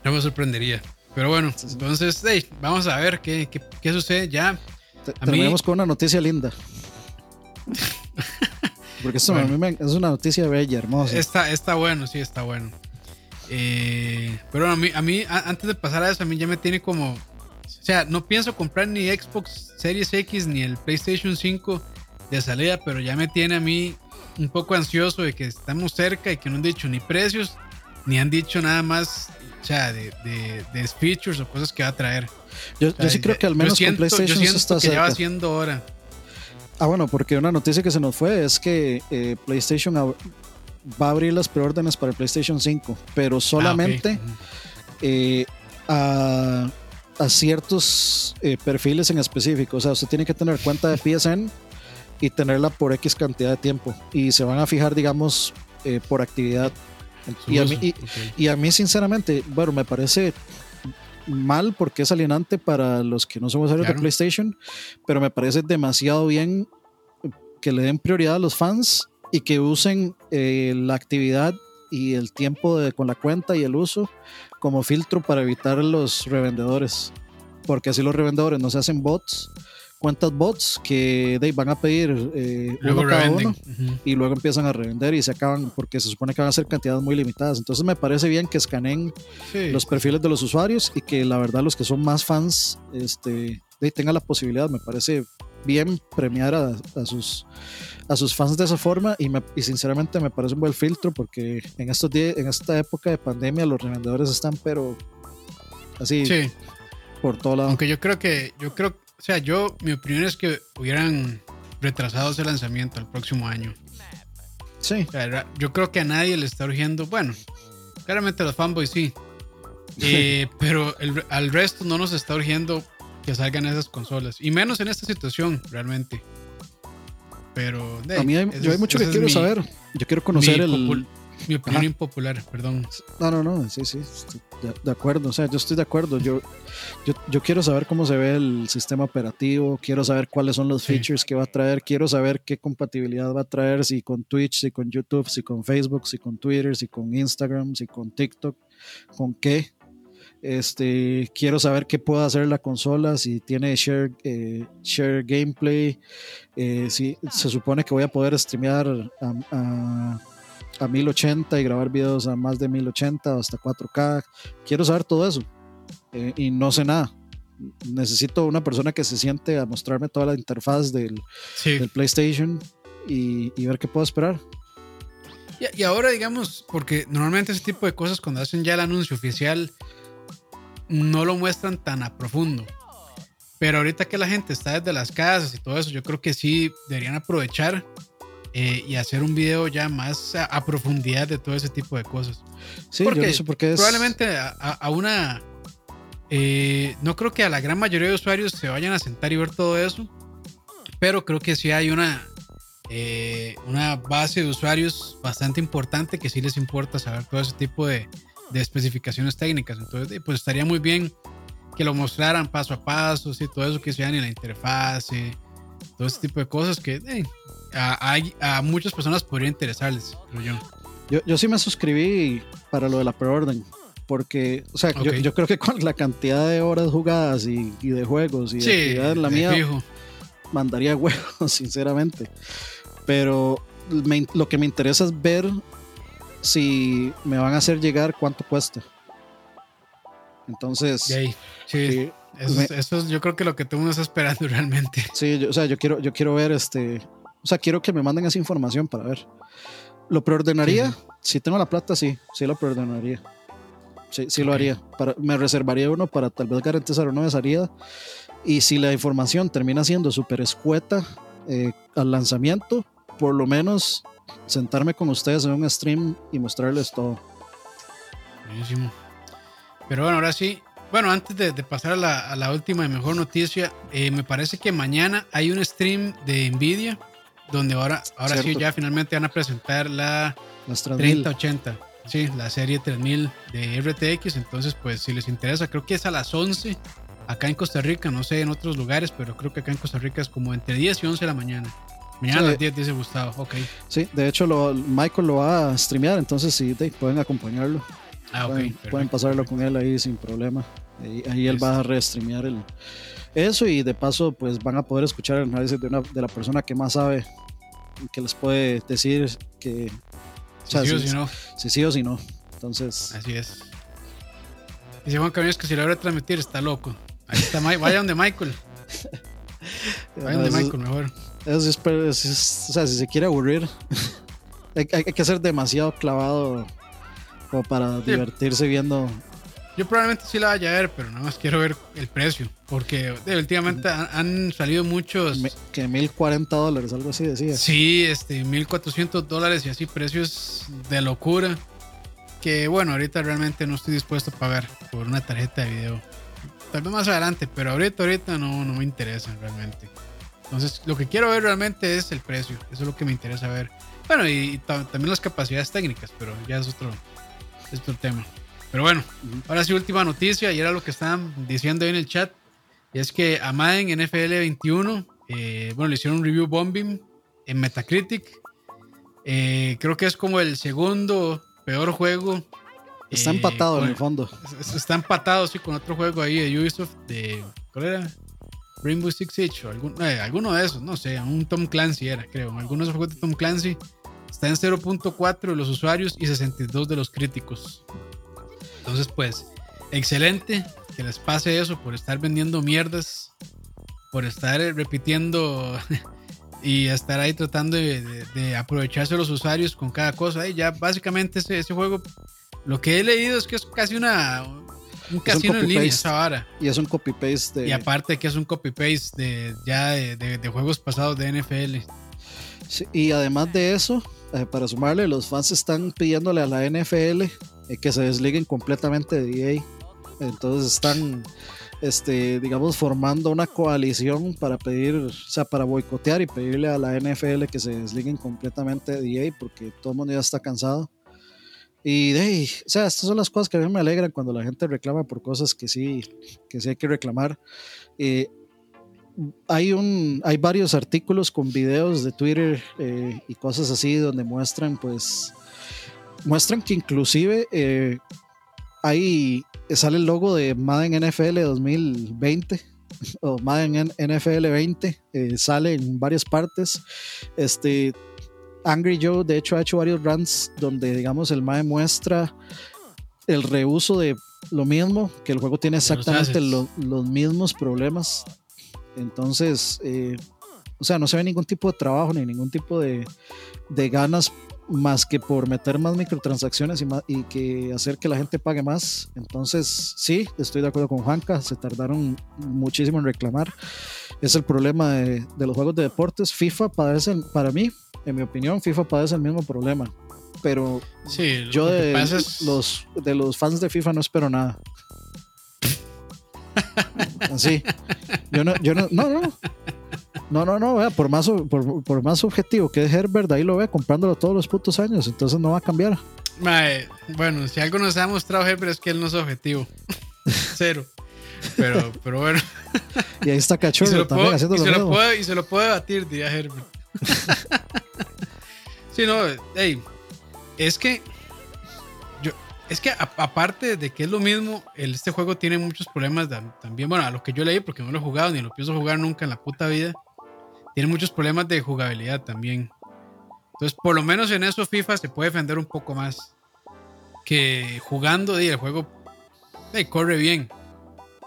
No me sorprendería. Pero bueno, entonces, hey, vamos a ver qué, qué, qué sucede ya. Te- A mí- Terminemos con una noticia linda. Porque esto a Bueno. mí me- es una noticia bella, hermosa. Está, está bueno, sí, está bueno. Eh, pero a mí, a mí, a- antes de pasar a eso, a mí ya me tiene como. O sea, no pienso comprar ni Xbox Series X ni el PlayStation 5 de salida, pero ya me tiene a mí un poco ansioso de que estamos cerca y que no han dicho ni precios, ni han dicho nada más, o sea, de, de, de features o cosas que va a traer. Yo, sí creo que al menos siento, con PlayStation yo se está que ya va cerca. siendo hora. Ah, bueno, porque una noticia que se nos fue es que eh, PlayStation va a abrir las preórdenes para el PlayStation 5, pero solamente Ah, ok. eh, a, a ciertos eh, perfiles en específico. O sea, usted tiene que tener cuenta de PSN y tenerla por X cantidad de tiempo. Y se van a fijar, digamos, por actividad. Su Y a, uso, mí, y, ok. y a mí, sinceramente, bueno, me parece mal porque es alienante para los que no son usuarios Claro. de PlayStation, pero me parece demasiado bien que le den prioridad a los fans y que usen eh, la actividad y el tiempo de- con la cuenta y el uso como filtro para evitar los revendedores. Porque así los revendedores no se hacen bots, cuentas bots que de, van a pedir eh, Luego uno cada uno y luego empiezan a revender y se acaban porque se supone que van a ser cantidades muy limitadas. Entonces me parece bien que escaneen Sí. los perfiles de los usuarios y que la verdad los que son más fans este, de, tengan la posibilidad. Me parece bien premiar a, a sus a sus fans de esa forma y, me- y sinceramente me parece un buen filtro porque en estos días, en esta época de pandemia los revendedores están pero así Sí. por todo lado. Aunque yo creo que, yo creo, o sea, yo, mi opinión es que hubieran retrasado ese lanzamiento al próximo año. Sí, O sea, yo creo que a nadie le está urgiendo, bueno, claramente a los fanboys sí, Eh, pero el- al resto no nos está urgiendo que salgan esas consolas, y menos en esta situación, realmente. Pero, de, a mí hay, yo hay mucho que quiero mi- saber. Yo quiero conocer el, mi opinión impopular, perdón. No, no, no, sí, sí, de, acuerdo, o sea, yo estoy de acuerdo, yo, yo, yo, quiero saber cómo se ve el sistema operativo, quiero saber cuáles son los features que va a traer, quiero saber qué compatibilidad va a traer, si con Twitch, si con YouTube, si con Facebook, si con Twitter, si con Instagram, si con TikTok, con qué. Este, quiero saber qué puede hacer la consola, si tiene share, eh, share gameplay, eh, si se supone que voy a poder streamear a a 1080 y grabar videos a más de 1080 o hasta 4K. Quiero saber todo eso eh, y no sé nada. Necesito una persona que se siente a mostrarme toda la interfaz del, del PlayStation y, ver qué puedo esperar. Y, y, ahora, digamos, porque normalmente ese tipo de cosas, cuando hacen ya el anuncio oficial, no lo muestran tan a profundo. Pero ahorita que la gente está desde las casas y todo eso, yo creo que sí deberían aprovechar eh, y hacer un video ya más a, profundidad de todo ese tipo de cosas. Sí, porque yo no sé por qué es... probablemente a, una... Eh, no creo que a la gran mayoría de usuarios se vayan a sentar y ver todo eso, pero creo que sí hay una, eh, una base de usuarios bastante importante que sí les importa saber todo ese tipo de, de especificaciones técnicas. Entonces, pues estaría muy bien que lo mostraran paso a paso, ¿sí? todo eso que se en la interfase, todo ese tipo de cosas que a, muchas personas podría interesarles, yo. yo. sí me suscribí para lo de la preorden. Porque, o sea, yo, creo que con la cantidad de horas jugadas y, de juegos y de actividades, la mía mandaría huevos, sinceramente. Pero lo que me interesa es ver si me van a hacer llegar cuánto cuesta. Entonces, sí, eso, es yo creo que lo que tú me estás esperando realmente. Sí, o sea, yo quiero, yo quiero ver este, o sea, quiero que me manden esa información para ver. ¿Lo preordenaría? Si tengo la plata, sí, sí lo preordenaría. Sí, sí lo haría. Para, me reservaría uno para tal vez garantizar una salida. Y si la información termina siendo súper escueta eh, al lanzamiento, por lo menos sentarme con ustedes en un stream y mostrarles todo. Buenísimo. Pero bueno, ahora sí, bueno, antes de, pasar a la, última y mejor noticia, eh, me parece que mañana hay un stream de Nvidia donde ahora, ahora sí ya finalmente van a presentar la 3080. Sí, la serie 3000 de RTX. Entonces, pues si les interesa, creo que es a las 11 acá en Costa Rica, no sé en otros lugares, pero creo que acá en Costa Rica es como entre 10 y 11 de la mañana. Mañana a las 10 dice Gustavo, ok. Sí, de hecho lo, Michael lo va a streamear, entonces sí, pueden acompañarlo. Ah, pueden, pueden, pasarlo con él ahí sin problema. Ahí, él va a restreamear el, eso y de paso pues van a poder escuchar el análisis de, una, de la persona que más sabe, que les puede decir que... sí, o si, no. Si sí o si no. Entonces... Así es. Dice Juan Camilo que si lo voy a transmitir está loco. Ahí está, vaya donde Michael. Vaya donde Michael mejor. Eso es, o sea, si se quiere aburrir, hay, hay, que ser demasiado clavado como para divertirse viendo yo probablemente sí la vaya a ver, pero nada más quiero ver el precio. Porque últimamente han, salido muchos. Que 1040 dólares, algo así decía. Sí, este, 1400 dólares y así precios de locura. Que bueno, ahorita realmente no estoy dispuesto a pagar por una tarjeta de video. Tal vez más adelante, pero ahorita, ahorita no, no me interesa realmente. Entonces, lo que quiero ver realmente es el precio. Eso es lo que me interesa ver. Bueno, y, también las capacidades técnicas, pero ya es otro, es otro tema. Pero bueno, ahora sí, última noticia, y era lo que estaban diciendo ahí en el chat. Y es que a Madden NFL 21, eh, bueno, le hicieron un review bombing en Metacritic. Eh, creo que es como el segundo peor juego. Está empatado en el fondo. Está empatado, sí, con otro juego ahí de Ubisoft. De, ¿Cuál era? Rainbow Six Siege o algún, eh, alguno de esos, no sé, un Tom Clancy era, creo. Algunos juegos de Tom Clancy está en 0.4 de los usuarios y 62 de los críticos. Entonces, pues, excelente que les pase eso por estar vendiendo mierdas, por estar repitiendo y estar ahí tratando de, aprovecharse de los usuarios con cada cosa. Y ya básicamente ese, ese, juego, lo que he leído es que es casi una un casino en línea esa Y es un copy paste de... Y aparte que es un copy paste de ya de, juegos pasados de NFL. y además de eso, eh, para sumarle, los fans están pidiéndole a la NFL eh, que se desliguen completamente de EA. Entonces están, este, digamos, formando una coalición para pedir, o sea, para boicotear y pedirle a la NFL que se desliguen completamente de EA porque todo el mundo ya está cansado. Y de, o sea, estas son las cosas que a mí me alegran cuando la gente reclama por cosas que sí, que sí hay que reclamar. Eh, hay, un, hay varios artículos con videos de Twitter eh, y cosas así donde muestran, pues, muestran que inclusive eh, ahí sale el logo de Madden NFL 2020 o Madden NFL 20, sale en varias partes. Este, Angry Joe, de hecho, ha hecho varios runs donde, digamos, el MAE muestra el reuso de lo mismo, que el juego tiene exactamente los mismos problemas. Entonces, eh, o sea, no se ve ningún tipo de trabajo ni ningún tipo de, de ganas más que por meter más microtransacciones y, y, que hacer que la gente pague más. Entonces, sí, estoy de acuerdo con Juanca, se tardaron muchísimo en reclamar. Es el problema de, de los juegos de deportes. FIFA padece, para mí, en mi opinión, FIFA padece el mismo problema. Pero yo de los, de los fans de FIFA no espero nada. Así. Yo no, yo no, no, no. No, no, no, vea, por más, por, por más objetivo que es Herbert, ahí lo ve comprándolo todos los putos años, entonces no va a cambiar. bueno, si algo nos ha mostrado Herbert es que él no es objetivo. Cero. Pero, pero bueno. Y ahí está Cachorro también haciendo y lo se mismo. Lo puede, y se lo puede batir, diría Herbert. sí, no, hey, es que es que aparte de que es lo mismo, este juego tiene muchos problemas también, bueno, a lo que yo leí, porque no lo he jugado ni lo pienso jugar nunca en la puta vida, tiene muchos problemas de jugabilidad también. Entonces, por lo menos en eso FIFA se puede defender un poco más que jugando y el juego hey, corre bien.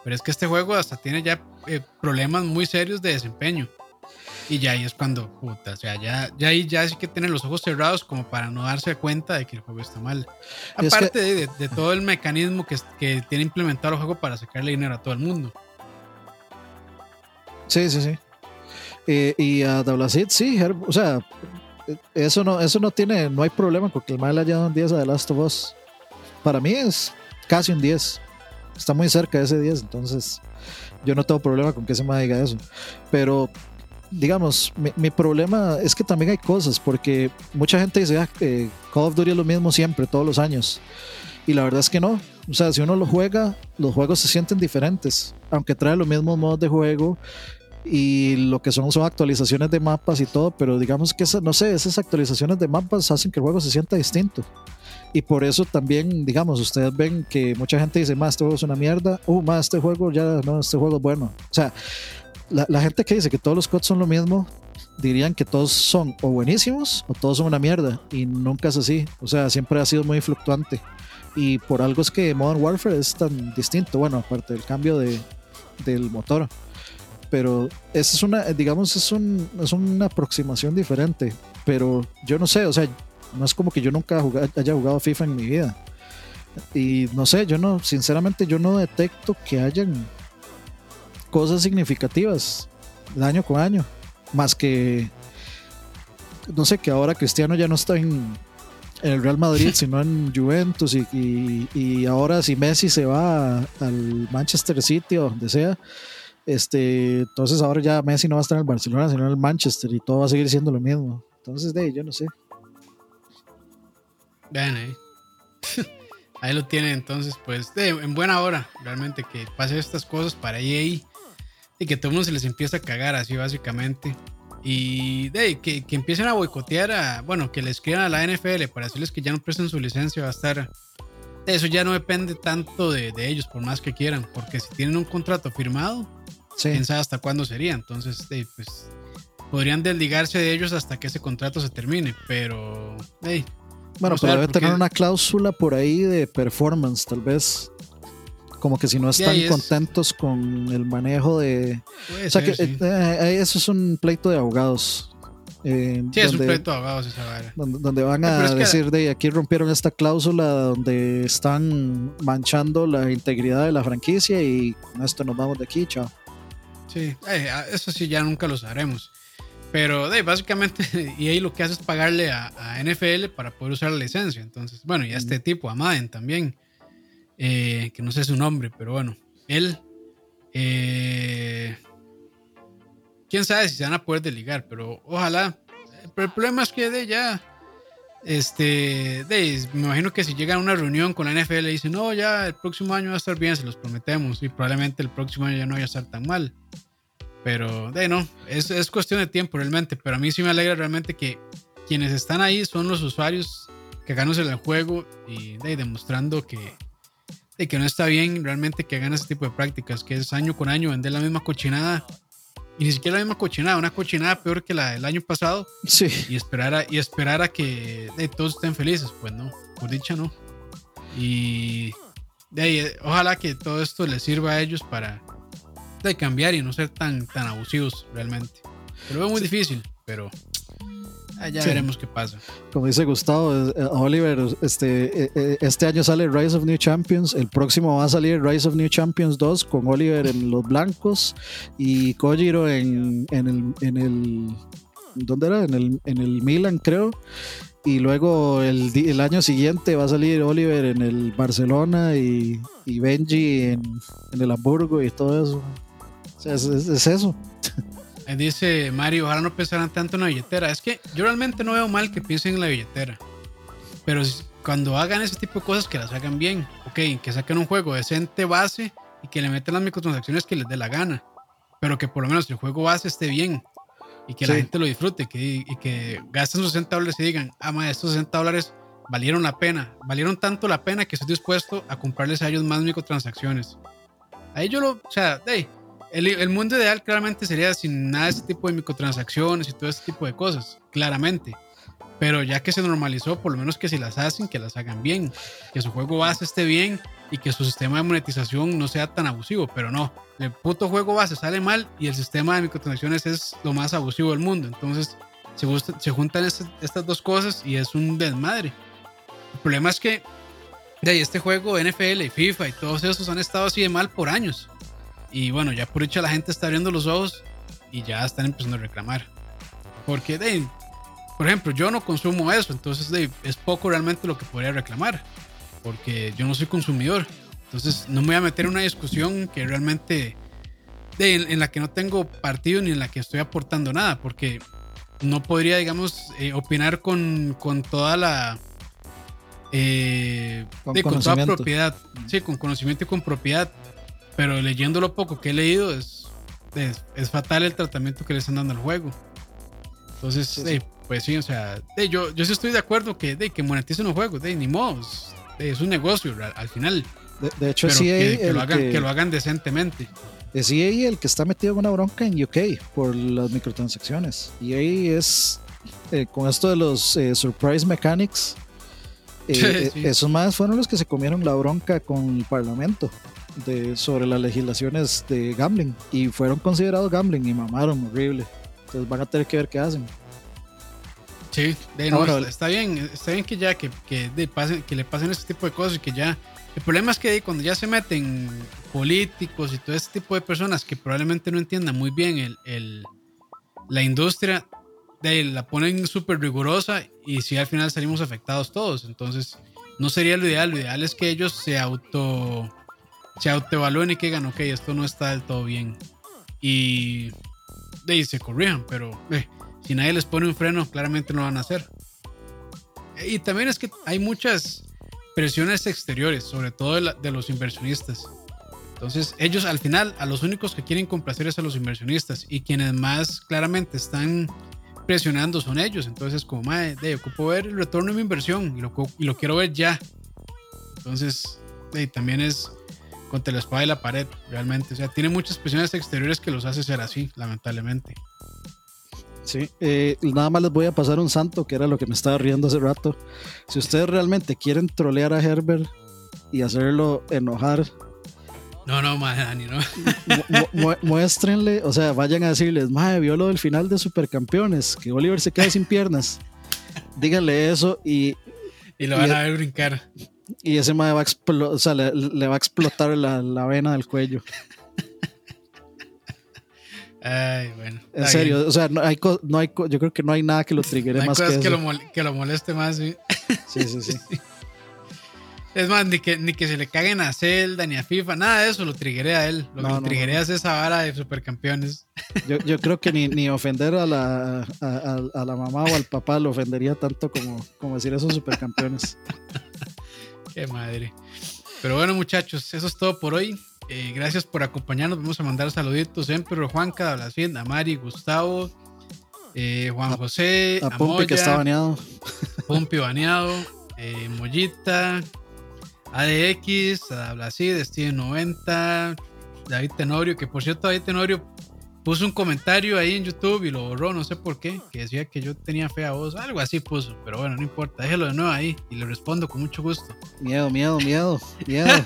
Pero es que este juego hasta tiene ya eh, problemas muy serios de desempeño. Y ya ahí es cuando, puta, o sea, ya, ya ahí ya sí que tienen los ojos cerrados como para no darse cuenta de que el juego está mal. Aparte que... de, de, todo el mecanismo que, que, tiene implementado el juego para sacarle dinero a todo el mundo. Sí, sí, sí. Eh, y a Dablacid, sí, o sea, eso no, eso no tiene, no hay problema con que el mal haya dado un 10 a The Last of Us. Para mí es casi un 10. Está muy cerca de ese 10, entonces yo no tengo problema con que se me diga eso. Pero digamos, mi, mi, problema es que también hay cosas, porque mucha gente dice, ah, eh, Call of Duty es lo mismo siempre, todos los años. Y la verdad es que no. O sea, si uno lo juega, los juegos se sienten diferentes, aunque trae los mismos modos de juego y lo que son son actualizaciones de mapas y todo, pero digamos que esa, no sé, esas actualizaciones de mapas hacen que el juego se sienta distinto. Y por eso también, digamos, ustedes ven que mucha gente dice, más este juego es una mierda, uh, más este juego ya, no, este juego es bueno. O sea, la, gente que dice que todos los COD son lo mismo, dirían que todos son o buenísimos o todos son una mierda. Y nunca es así. O sea, siempre ha sido muy fluctuante. Y por algo es que Modern Warfare es tan distinto. Bueno, aparte del cambio de, del motor. Pero esa es una, digamos, es, un, es una aproximación diferente. Pero yo no sé, o sea, no es como que yo nunca haya jugado FIFA en mi vida. Y no sé, yo no, sinceramente, yo no detecto que hayan cosas significativas de año con año. Más que, no sé, que ahora Cristiano ya no está en, en el Real Madrid, sino en Juventus. Y, y, y, ahora si Messi se va al Manchester City o donde sea, este, entonces ahora ya Messi no va a estar en el Barcelona, sino en el Manchester y todo va a seguir siendo lo mismo. Entonces, de yo no sé. Vean ahí. ahí lo tienen entonces, pues, de, en buena hora, realmente, que pase estas cosas para EA y que todo el mundo se les empieza a cagar así básicamente. Y de, que, que, empiecen a boicotear a, bueno, que le escriban a la NFL para decirles que ya no presten su licencia, va a estar... Eso ya no depende tanto de, de ellos, por más que quieran, porque si tienen un contrato firmado, sí. quién sabe hasta cuándo sería. Entonces, de, pues, podrían desligarse de ellos hasta que ese contrato se termine, pero... Hey, bueno, pero debe tener una cláusula por ahí de performance, tal vez como que si no están yeah, contentos con el manejo de... O sea, que sí. eh, eso es un pleito de abogados. Eh, sí, donde, es un pleito de abogados esa vara. Donde, donde van a es decir, que... de aquí rompieron esta cláusula donde están manchando la integridad de la franquicia y con esto nos vamos de aquí, chao. Sí, eh, eso sí ya nunca lo sabremos. Pero de, básicamente, y ahí lo que hace es pagarle a, a, NFL para poder usar la licencia. Entonces, bueno, y a este tipo, a Madden también eh, que no sé su nombre, pero bueno, él, eh, quién sabe si se van a poder desligar, pero ojalá. Pero el problema es que de ya, Este, de, me imagino que si llegan a una reunión con la NFL y dicen, no, ya el próximo año va a estar bien, se los prometemos, y probablemente el próximo año ya no vaya a estar tan mal. Pero, de no, es, es cuestión de tiempo realmente, pero a mí sí me alegra realmente que quienes están ahí son los usuarios que ganan el juego y de, demostrando que, de que no está bien realmente que hagan ese tipo de prácticas, que es año con año vender la misma cochinada y ni siquiera la misma cochinada, una cochinada peor que la del año pasado. Sí. Y esperar a, y esperar a que de, todos estén felices. Pues no, por dicha no. Y de ahí, ojalá que todo esto les sirva a ellos para de cambiar y no ser tan, tan abusivos realmente. Lo veo muy difícil, pero Ya veremos qué pasa. Como dice Gustavo, eh, Oliver, este, eh, eh, este año sale Rise of New Champions, el próximo va a salir Rise of New Champions 2 con Oliver en los blancos y Kojiro en, en, el, en el... ¿Dónde era? En el, en el Milan, creo. Y luego el, el, año siguiente va a salir Oliver en el Barcelona y, y Benji en, en, el Hamburgo y todo eso. O sea, es, es, es eso. Dice Mario, ojalá no pensaran tanto en la billetera. Es que yo realmente no veo mal que piensen en la billetera. Pero cuando hagan ese tipo de cosas, que las hagan bien. Ok, que saquen un juego decente base y que le metan las microtransacciones que les dé la gana. Pero que por lo menos el juego base esté bien y que la gente lo disfrute que, y que gasten sus 60 dólares y digan, ah, ma, estos 60 dólares valieron la pena. Valieron tanto la pena que estoy dispuesto a comprarles a ellos más microtransacciones. Ahí yo lo, o sea, hey, el, mundo ideal claramente sería sin nada de ese tipo de microtransacciones y todo ese tipo de cosas, claramente. Pero ya que se normalizó, por lo menos que si las hacen, que las hagan bien, que su juego base esté bien y que su sistema de monetización no sea tan abusivo. Pero no, el puto juego base sale mal y el sistema de microtransacciones es lo más abusivo del mundo. Entonces se, juntan estas dos cosas y es un desmadre. El problema es que de ahí, este juego, NFL y FIFA y todos esos han estado así de mal por años. Y bueno, ya por hecho la gente está abriendo los ojos y ya están empezando a reclamar. Porque, de, por ejemplo, yo no consumo eso, entonces es poco realmente lo que podría reclamar. Porque yo no soy consumidor. Entonces no me voy a meter en una discusión que realmente de, en, la que no tengo partido ni en la que estoy aportando nada. Porque no podría, digamos, eh, opinar con, con, toda la... Eh, con, de, con toda propiedad. Sí, con conocimiento y con propiedad pero leyendo lo poco que he leído, es, es, fatal el tratamiento que le están dando al juego. Entonces, pues sí, o sea, yo, yo sí estoy de acuerdo que, de, que moneticen los juegos, de, ni modo, es un negocio al, final. De, hecho, sí que, lo hagan, que, lo hagan decentemente. Es EA el que está metido en una bronca en UK por las microtransacciones. EA es, eh, con esto de los eh, Surprise Mechanics, eh, esos más fueron los que se comieron la bronca con el Parlamento de, sobre las legislaciones de gambling y fueron considerados gambling y mamaron horrible. Entonces van a tener que ver qué hacen. Sí, de nuevo está bien, está bien que ya que, que, de pasen, que le pasen ese tipo de cosas y que ya. El problema es que cuando ya se meten políticos y todo este tipo de personas que probablemente no entiendan muy bien el, el la industria, de, la ponen súper rigurosa y si al final salimos afectados todos. Entonces, no sería lo ideal. Lo ideal es que ellos se auto se autoevalúen y que digan, ok, esto no está del todo bien. Y de ahí se corrijan, pero eh, si nadie les pone un freno, claramente no van a hacer. Y también es que hay muchas presiones exteriores, sobre todo de, los inversionistas. Entonces, ellos al final, a los únicos que quieren complacer es a los inversionistas y quienes más claramente están presionando son ellos. Entonces, como, madre, de, ocupo ver el retorno de mi inversión y lo, y lo quiero ver ya. Entonces, de, también es contra la espada y la pared, realmente. O sea, tiene muchas presiones exteriores que los hace ser así, lamentablemente. Sí, eh, nada más les voy a pasar un santo, que era lo que me estaba riendo hace rato. Si ustedes realmente quieren trolear a Herbert y hacerlo enojar. No, no, madre, Dani, no. muéstrenle, o sea, vayan a decirles, madre, vio lo del final de Supercampeones, que Oliver se queda sin piernas. Díganle eso y. Y lo van a ver brincar. Y ese madre va a o sea, le, va a explotar la, la, vena del cuello. Ay, bueno. En serio, o sea, no hay, no hay, yo creo que no hay nada que lo triggere más que, que, Lo que lo moleste más, sí. Sí, sí, sí. Es más, ni que, ni que se le caguen a Zelda ni a FIFA, nada de eso lo trigueré a él. Lo No, que no, lo no. es esa vara de supercampeones. Yo, yo creo que ni, ni ofender a la, a, a- a la mamá o al papá lo ofendería tanto como, como decir esos supercampeones. Qué madre. Pero bueno, muchachos, eso es todo por hoy. Eh, gracias por acompañarnos. Vamos a mandar saluditos siempre a Juanca, a Blasfien, a Mari, Gustavo, eh, Juan José, A a, Pompi que está baneado. Pompi baneado, eh, Mollita, ADX, a Blasid, Steven 90, David Tenorio, que por cierto David Tenorio puso un comentario ahí en YouTube y lo borró, no sé por qué, que decía que yo tenía fea voz, algo así puso, pero bueno, no importa, déjelo de nuevo ahí y le respondo con mucho gusto. Miedo, miedo, miedo, miedo.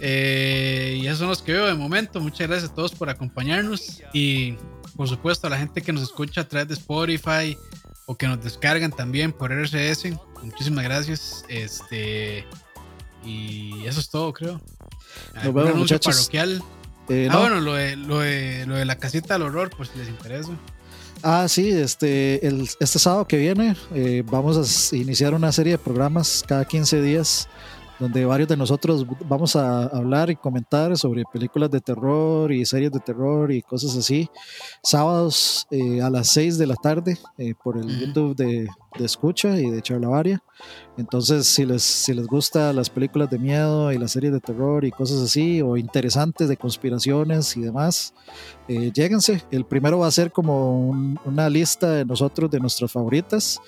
Eh, y esos son los que veo de momento. Muchas gracias a todos por acompañarnos. Y por supuesto a la gente que nos escucha a través de Spotify o que nos descargan también por RSS. Muchísimas gracias. Este y eso es todo, creo. ¿Algún vemos, muchachos. parroquial? Eh, Ah, no. bueno, lo de, lo, de, lo de la casita del horror, pues si les interesa. Ah, sí, este, el, este sábado que viene eh, vamos a iniciar una serie de programas cada 15 días donde varios de nosotros vamos a hablar y comentar sobre películas de terror y series de terror y cosas así. Sábados eh, a las 6 de la tarde por el. YouTube de, de Escucha y de Charlavaria. Entonces, si les, si les gustan las películas de miedo y las series de terror y cosas así, o interesantes de conspiraciones y demás, eh, lléguense. El primero va a ser como un- una lista de nosotros, de nuestras favoritas,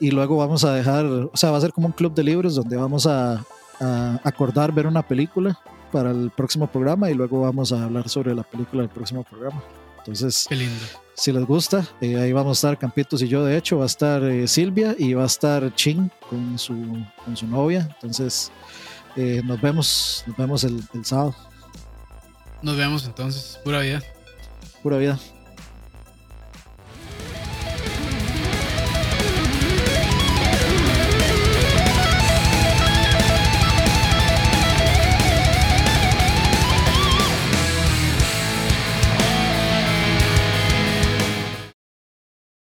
y luego vamos a dejar, o sea, va a ser como un club de libros donde vamos a, a acordar ver una película para el próximo programa y luego vamos a hablar sobre la película del próximo programa. Entonces, Qué lindo. si les gusta, eh, ahí vamos a estar Campitos y yo, de hecho, va a estar eh, Silvia y va a estar Chin con su, con su novia. Entonces, eh, nos vemos, nos vemos el, el sábado. Nos vemos entonces. Pura vida. Pura vida.